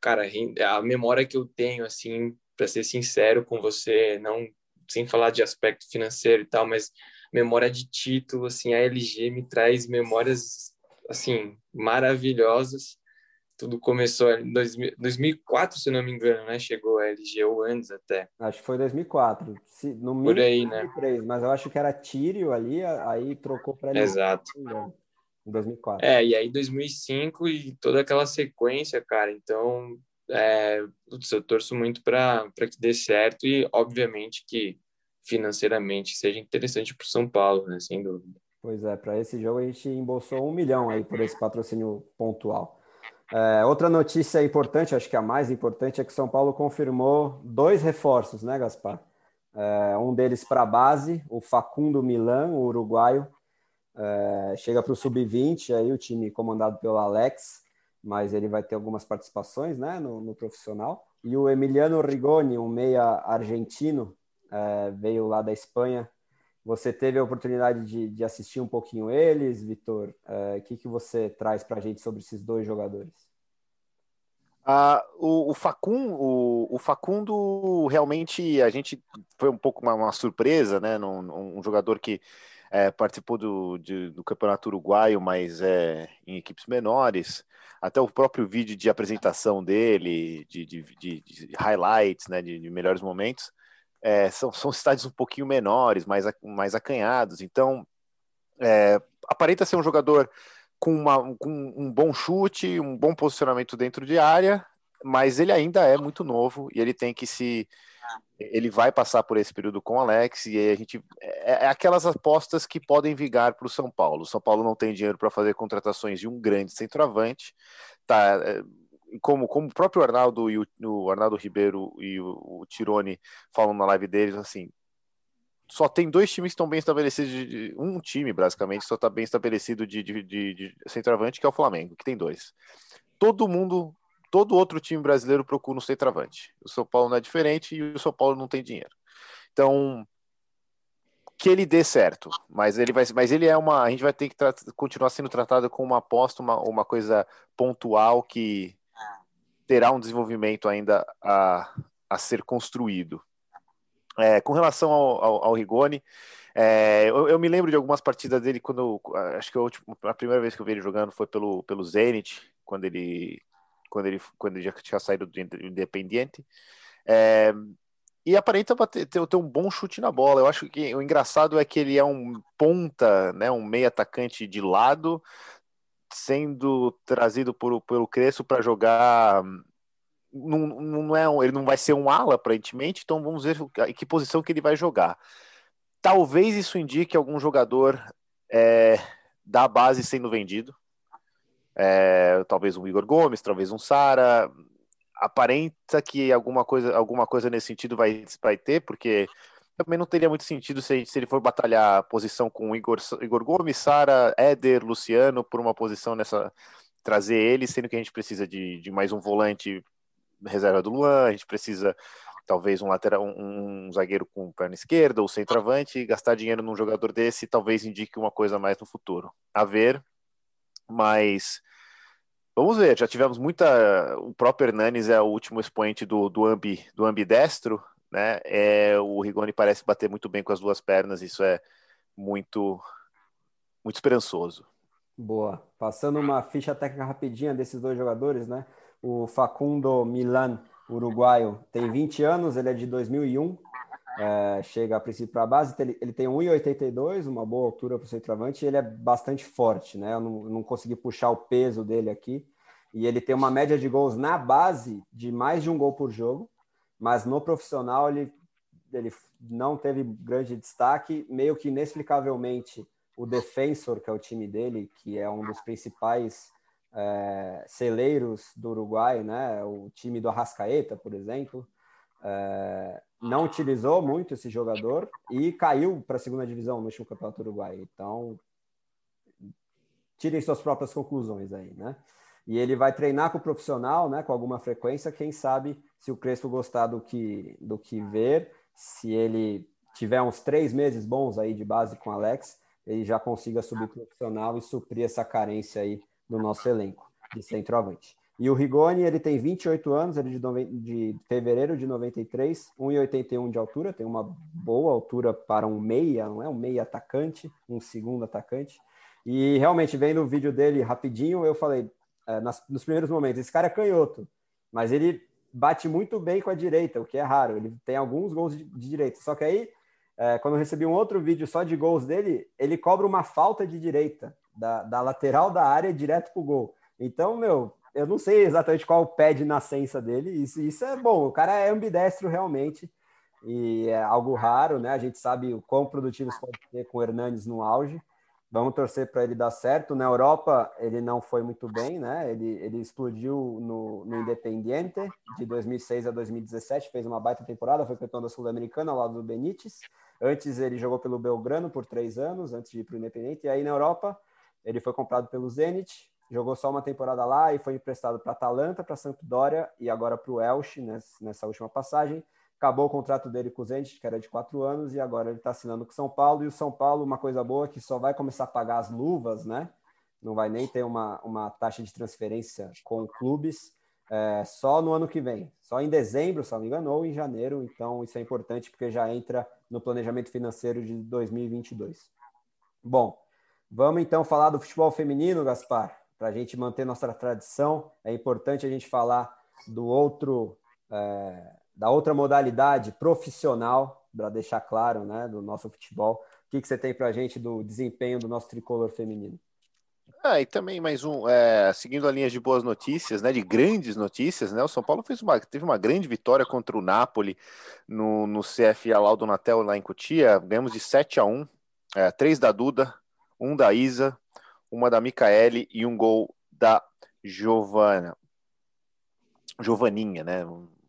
cara, a memória que eu tenho, assim, para ser sincero com você, não sem falar de aspecto financeiro e tal, mas memória de título, assim, a LG me traz memórias assim, maravilhosas. Tudo começou em 2004, se não me engano, né? Chegou a LG ou antes até.
Acho que foi 2004. Se, no mínimo, Por aí, 2003, né? Mas eu acho que era Tírio ali, aí trocou para LG.
Exato.
Em 2004.
É, e aí 2005 e toda aquela sequência, cara. Então, é, eu torço muito para que dê certo e, obviamente, que financeiramente seja interessante para o São Paulo, né? Sem dúvida.
Pois é, para esse jogo a gente embolsou um milhão aí por esse patrocínio pontual. É, outra notícia importante, acho que a mais importante, é que São Paulo confirmou dois reforços, né, Gaspar? É, um deles para a base, o Facundo Milan, o uruguaio, é, chega para o sub-20, aí o time comandado pelo Alex, mas ele vai ter algumas participações né, no, no profissional. E o Emiliano Rigoni, um meia argentino, é, veio lá da Espanha, você teve a oportunidade de, de assistir um pouquinho eles, Vitor. É, o que, que você traz para a gente sobre esses dois jogadores?
Ah, o, o, Facun, o, o, Facundo realmente a gente foi um pouco uma, uma surpresa, né? Num, um jogador que é, participou do, de, do campeonato uruguaio, mas é, em equipes menores. Até o próprio vídeo de apresentação dele, de, de, de highlights, né? de melhores momentos, é, são, são estádios um pouquinho menores, mais, mais acanhados. Então, é, aparenta ser um jogador com, uma, com um bom chute, um bom posicionamento dentro de área, mas ele ainda é muito novo e ele tem que se. Ele vai passar por esse período com o Alex e a gente. É, é aquelas apostas que podem vigar para o São Paulo. O São Paulo não tem dinheiro para fazer contratações de um grande centroavante. Tá, é, como, como o próprio Arnaldo e o, o Arnaldo Ribeiro e o, o Tirone falam na live deles, assim, só tem dois times que estão bem estabelecidos, de, um time, basicamente, só está bem estabelecido de, de, de, centroavante, que é o Flamengo, que tem dois. Todo mundo, todo outro time brasileiro procura um centroavante. O São Paulo não é diferente e o São Paulo não tem dinheiro. Então, que ele dê certo, mas ele vai, mas ele é uma, a gente vai ter que continuar sendo tratado como uma aposta, uma, uma coisa pontual que terá um desenvolvimento ainda a, a ser construído. É, com relação ao, ao, ao Rigoni, é, eu, eu, me lembro de algumas partidas dele quando acho que a, última, a primeira vez que eu vi ele jogando foi pelo, pelo Zenit, quando ele, quando ele, quando ele já tinha saído do Independiente. É, e aparenta ter, ter, ter, um bom chute na bola. Eu acho que o engraçado é que ele é um ponta, né, um meio atacante de lado, sendo trazido por, pelo Crespo para jogar. Não, não é um, ele não vai ser um ala, aparentemente, então vamos ver em que posição que ele vai jogar. Talvez isso indique algum jogador é, da base sendo vendido. É, talvez um Igor Gomes, talvez um Sara. Aparenta que alguma coisa, alguma coisa nesse sentido vai, vai ter, porque também não teria muito sentido se, se ele for batalhar posição com Igor, Igor Gomes, Sara, Éder, Luciano, por uma posição nessa. trazer ele, sendo que a gente precisa de, de mais um volante reserva do Luan, a gente precisa talvez um lateral, um, um zagueiro com perna esquerda ou centroavante, gastar dinheiro num jogador desse talvez indique uma coisa mais no futuro. A ver, mas vamos ver, já tivemos muita. O próprio Hernanes é o último expoente do, do, ambi, do ambidestro, né? É, o Rigoni parece bater muito bem com as duas pernas, isso é muito, muito esperançoso.
Boa. Passando uma ficha técnica rapidinha desses dois jogadores, né? O Facundo Milan, uruguaio, tem 20 anos, ele é de 2001, é, chega a princípio para a base, ele, tem 1,82, uma boa altura para o centroavante, e ele é bastante forte, né? Eu não, não consegui puxar o peso dele aqui, e ele tem uma média de gols na base de mais de um gol por jogo, mas no profissional ele, ele não teve grande destaque, meio que inexplicavelmente o Defensor, que é o time dele, que é um dos principais é, celeiros do Uruguai, né? o time do Arrascaeta, por exemplo, é, não utilizou muito esse jogador e caiu para a segunda divisão no último campeonato uruguai. Então, tirem suas próprias conclusões aí, né? E ele vai treinar com o profissional, né, com alguma frequência, quem sabe se o Crespo gostar do que, do que ver, se ele tiver uns três meses bons aí de base com o Alex, ele já consiga subir profissional e suprir essa carência aí do nosso elenco de centroavante. E o Rigoni, ele tem 28 anos, ele é de, de fevereiro de 93, 1,81 de altura, tem uma boa altura para um meia, não é um meia atacante, um segundo atacante. E realmente, vendo o vídeo dele rapidinho, eu falei, é, nas, nos primeiros momentos, esse cara é canhoto, mas ele bate muito bem com a direita, o que é raro. Ele tem alguns gols de, de direita. Só que aí, é, quando eu recebi um outro vídeo só de gols dele, ele cobra uma falta de direita, da, da lateral da área direto pro gol. Então, meu, eu não sei exatamente qual o pé de nascença dele. Isso, isso é bom. O cara é ambidestro realmente. E é algo raro, né? A gente sabe o quão produtivos pode ter com o Hernanes no auge. Vamos torcer para ele dar certo. Na Europa, ele não foi muito bem, né? Ele, ele explodiu no, no Independiente de 2006 a 2017, fez uma baita temporada, foi campeão da Sul-Americana ao lado do Benítez. Antes, ele jogou pelo Belgrano por três anos, antes de ir para o Independiente. E aí, na Europa, ele foi comprado pelo Zenit, jogou só uma temporada lá e foi emprestado para Atalanta, para Sampdoria e agora para o Elche nessa última passagem. Acabou o contrato dele com o Zenit, que era de quatro anos, e agora ele está assinando com o São Paulo. E o São Paulo, uma coisa boa, que só vai começar a pagar as luvas, né? Não vai nem ter uma, uma taxa de transferência com clubes é, só no ano que vem. Só em dezembro, se não me engano, ou em janeiro. Então, isso é importante porque já entra no planejamento financeiro de 2022. Bom, vamos então falar do futebol feminino, Gaspar para a gente manter nossa tradição, é importante a gente falar do outro, é, da outra modalidade profissional, para deixar claro, né, do nosso futebol. O que, que você tem para a gente do desempenho do nosso tricolor feminino?
Ah, e também mais um, é, seguindo a linha de boas notícias, né, de grandes notícias, né, o São Paulo fez uma, teve uma grande vitória contra o Napoli no, no CFA Laudo Natel lá em Cotia, ganhamos de 7 a 1, é, três da Duda, um da Isa, uma da Micaele e um gol da Giovana. Giovaninha, né?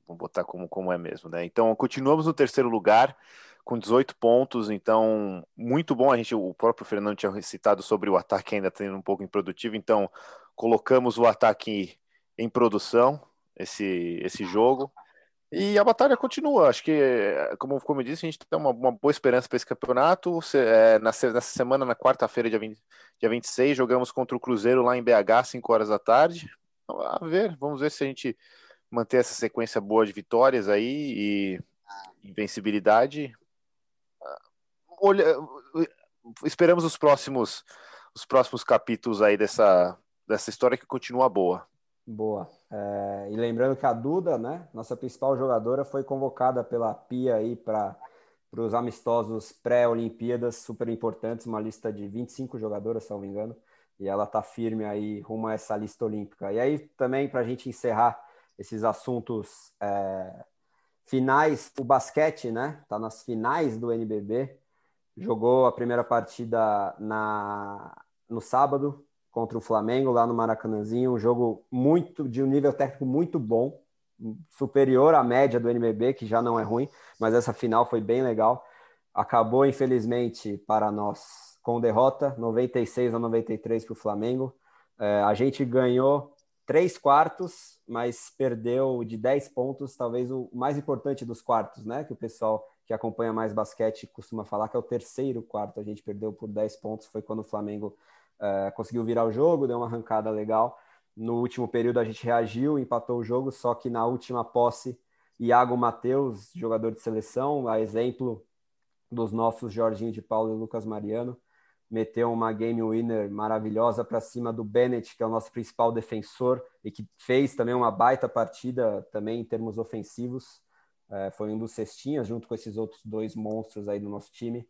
Vamos botar como, como é mesmo, né? Então, continuamos no terceiro lugar com 18 pontos, então muito bom. A gente, o próprio Fernando tinha citado sobre o ataque ainda tendo um pouco improdutivo, então colocamos o ataque em produção esse esse jogo. E a batalha continua. Acho que, como, como eu disse, a gente tem uma, uma boa esperança para esse campeonato. É, nessa, nessa semana, na quarta-feira, dia, 20, dia 26, jogamos contra o Cruzeiro lá em BH, 5 horas da tarde. A ver, vamos ver se a gente manter essa sequência boa de vitórias aí e invencibilidade. Olha, esperamos os próximos, os próximos capítulos aí dessa, dessa história que continua boa.
Boa. É, e lembrando que a Duda, né, nossa principal jogadora, foi convocada pela PIA aí para os amistosos pré-Olimpíadas, super importantes, uma lista de 25 jogadoras, se não me engano, e ela está firme aí rumo a essa lista olímpica. E aí também, para a gente encerrar esses assuntos é, finais, o basquete, né, está nas finais do NBB, jogou a primeira partida na, no sábado, contra o Flamengo lá no Maracanãzinho, um jogo muito de um nível técnico muito bom, superior à média do NBB, que já não é ruim, mas essa final foi bem legal. Acabou, infelizmente, para nós com derrota, 96 a 93 para o Flamengo. É, a gente ganhou três quartos, mas perdeu de 10 pontos, talvez o mais importante dos quartos, né? Que o pessoal que acompanha mais basquete costuma falar que é o terceiro quarto. A gente perdeu por 10 pontos, foi quando o Flamengo uh, conseguiu virar o jogo, deu uma arrancada legal. No último período a gente reagiu, empatou o jogo, só que na última posse, Iago Matheus, jogador de seleção, a exemplo dos nossos Jorginho de Paulo e Lucas Mariano, meteu uma game winner maravilhosa para cima do Bennett, que é o nosso principal defensor e que fez também uma baita partida também em termos ofensivos. É, foi um dos cestinhas junto com esses outros dois monstros aí do nosso time.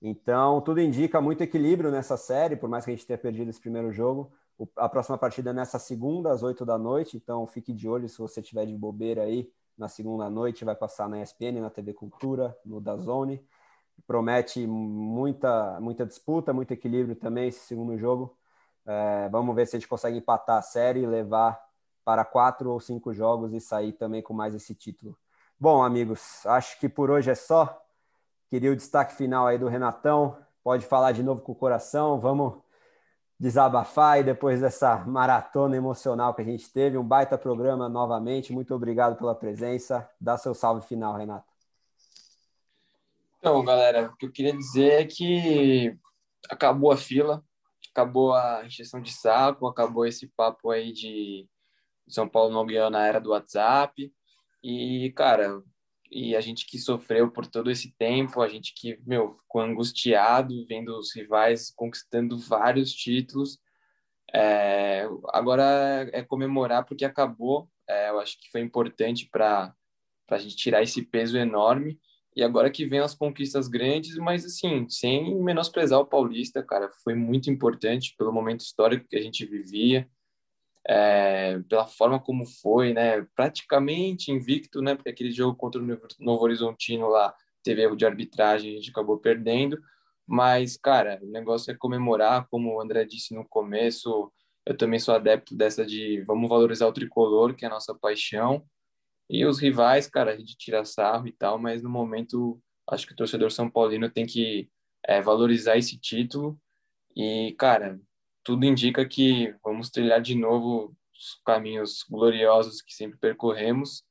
Então, tudo indica muito equilíbrio nessa série, por mais que a gente tenha perdido esse primeiro jogo. a próxima partida é nessa segunda, às 8 da noite, então fique de olho se você tiver de bobeira aí na segunda noite, vai passar na ESPN, na TV Cultura, no Dazone. Promete muita, muita disputa, muito equilíbrio também esse segundo jogo. É, vamos ver se a gente consegue empatar a série e levar para quatro ou cinco jogos e sair também com mais esse título. Bom, amigos, acho que por hoje é só. Queria o destaque final aí do Renatão. Pode falar de novo com o coração. Vamos, desabafar e depois dessa maratona emocional que a gente teve. Um baita programa novamente. Muito obrigado pela presença. Dá seu salve final, Renato.
Então, galera, o que eu queria dizer é que acabou a fila, acabou a injeção de saco, acabou esse papo aí de São Paulo não ganhou na era do WhatsApp. E, cara, e a gente que sofreu por todo esse tempo, a gente que, meu, ficou angustiado vendo os rivais conquistando vários títulos. É, agora é comemorar porque acabou. É, eu acho que foi importante para a gente tirar esse peso enorme. E agora que vem as conquistas grandes, mas assim, sem menosprezar o Paulista, cara, foi muito importante pelo momento histórico que a gente vivia é, pela forma como foi, né? Praticamente invicto, né? Porque aquele jogo contra o Novo Horizontino lá teve erro de arbitragem, a gente acabou perdendo. Mas, cara, o negócio é comemorar, como o André disse no começo. Eu também sou adepto dessa de vamos valorizar o tricolor, que é a nossa paixão. E os rivais, cara, a gente tira sarro e tal, mas no momento acho que o torcedor São Paulino tem que é, valorizar esse título. E, cara, tudo indica que vamos trilhar de novo os caminhos gloriosos que sempre percorremos.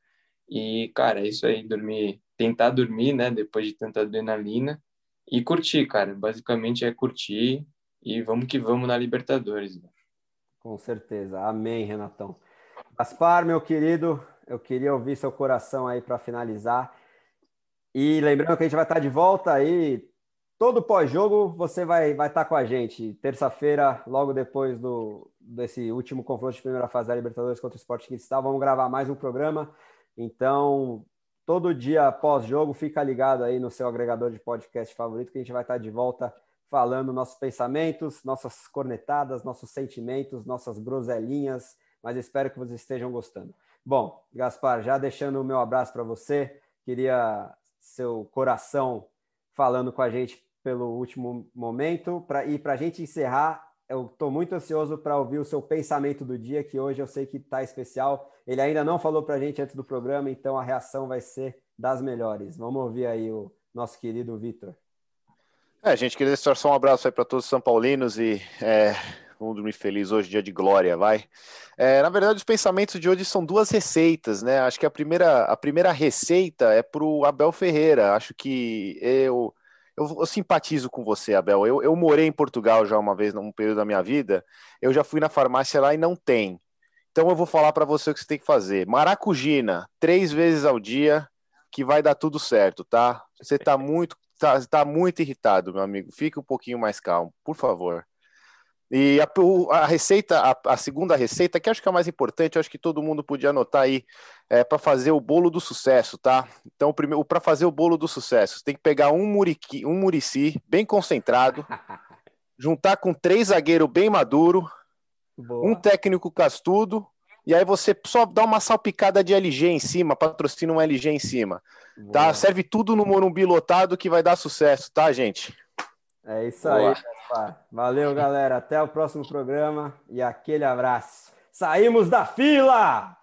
E, cara, é isso aí, dormir, tentar dormir, né, depois de tanta adrenalina e curtir, cara. Basicamente é curtir e vamos que vamos na Libertadores. Né?
Com certeza. Amém, Renatão. Gaspar, meu querido, eu queria ouvir seu coração aí para finalizar. E lembrando que a gente vai estar de volta aí todo pós-jogo você vai vai estar tá com a gente. Terça-feira, logo depois do desse último confronto de primeira fase da Libertadores contra o Sport Cristal, vamos gravar mais um programa. Então, todo dia pós-jogo, fica ligado aí no seu agregador de podcast favorito que a gente vai estar tá de volta falando nossos pensamentos, nossas cornetadas, nossos sentimentos, nossas groselinhas, mas espero que vocês estejam gostando. Bom, Gaspar, já deixando o meu abraço para você, queria seu coração falando com a gente pelo último momento. Pra, e para a gente encerrar, eu estou muito ansioso para ouvir o seu pensamento do dia, que hoje eu sei que está especial. Ele ainda não falou para a gente antes do programa, então a reação vai ser das melhores. Vamos ouvir aí o nosso querido Vitor.
É, gente, queria só um abraço aí para todos os São Paulinos e é, vamos dormir feliz hoje, dia de glória, vai. É, na verdade, os pensamentos de hoje são duas receitas, né? Acho que a primeira, a primeira receita é para o Abel Ferreira. Acho que eu eu, eu, simpatizo com você, Abel. Eu, eu morei em Portugal já uma vez, num período da minha vida. Eu já fui na farmácia lá e não tem. Então eu vou falar para você o que você tem que fazer. Maracujina, três vezes ao dia, que vai dar tudo certo, tá? Você tá muito, tá, tá muito irritado, meu amigo. Fique um pouquinho mais calmo, por favor. E a, a receita, a, a, segunda receita, que acho que é a mais importante, acho que todo mundo podia anotar aí, é para fazer o bolo do sucesso, tá? Então, primeiro, para fazer o bolo do sucesso, você tem que pegar um muriqui, um murici bem concentrado, juntar com três zagueiros bem maduro, Boa. um técnico castudo, e aí você só dá uma salpicada de LG em cima, patrocina um LG em cima, tá? Boa. tá? Serve tudo no Morumbi lotado que vai dar sucesso, tá, gente?
É isso Boa. aí. Valeu, galera. Até o próximo programa e aquele abraço. Saímos da fila!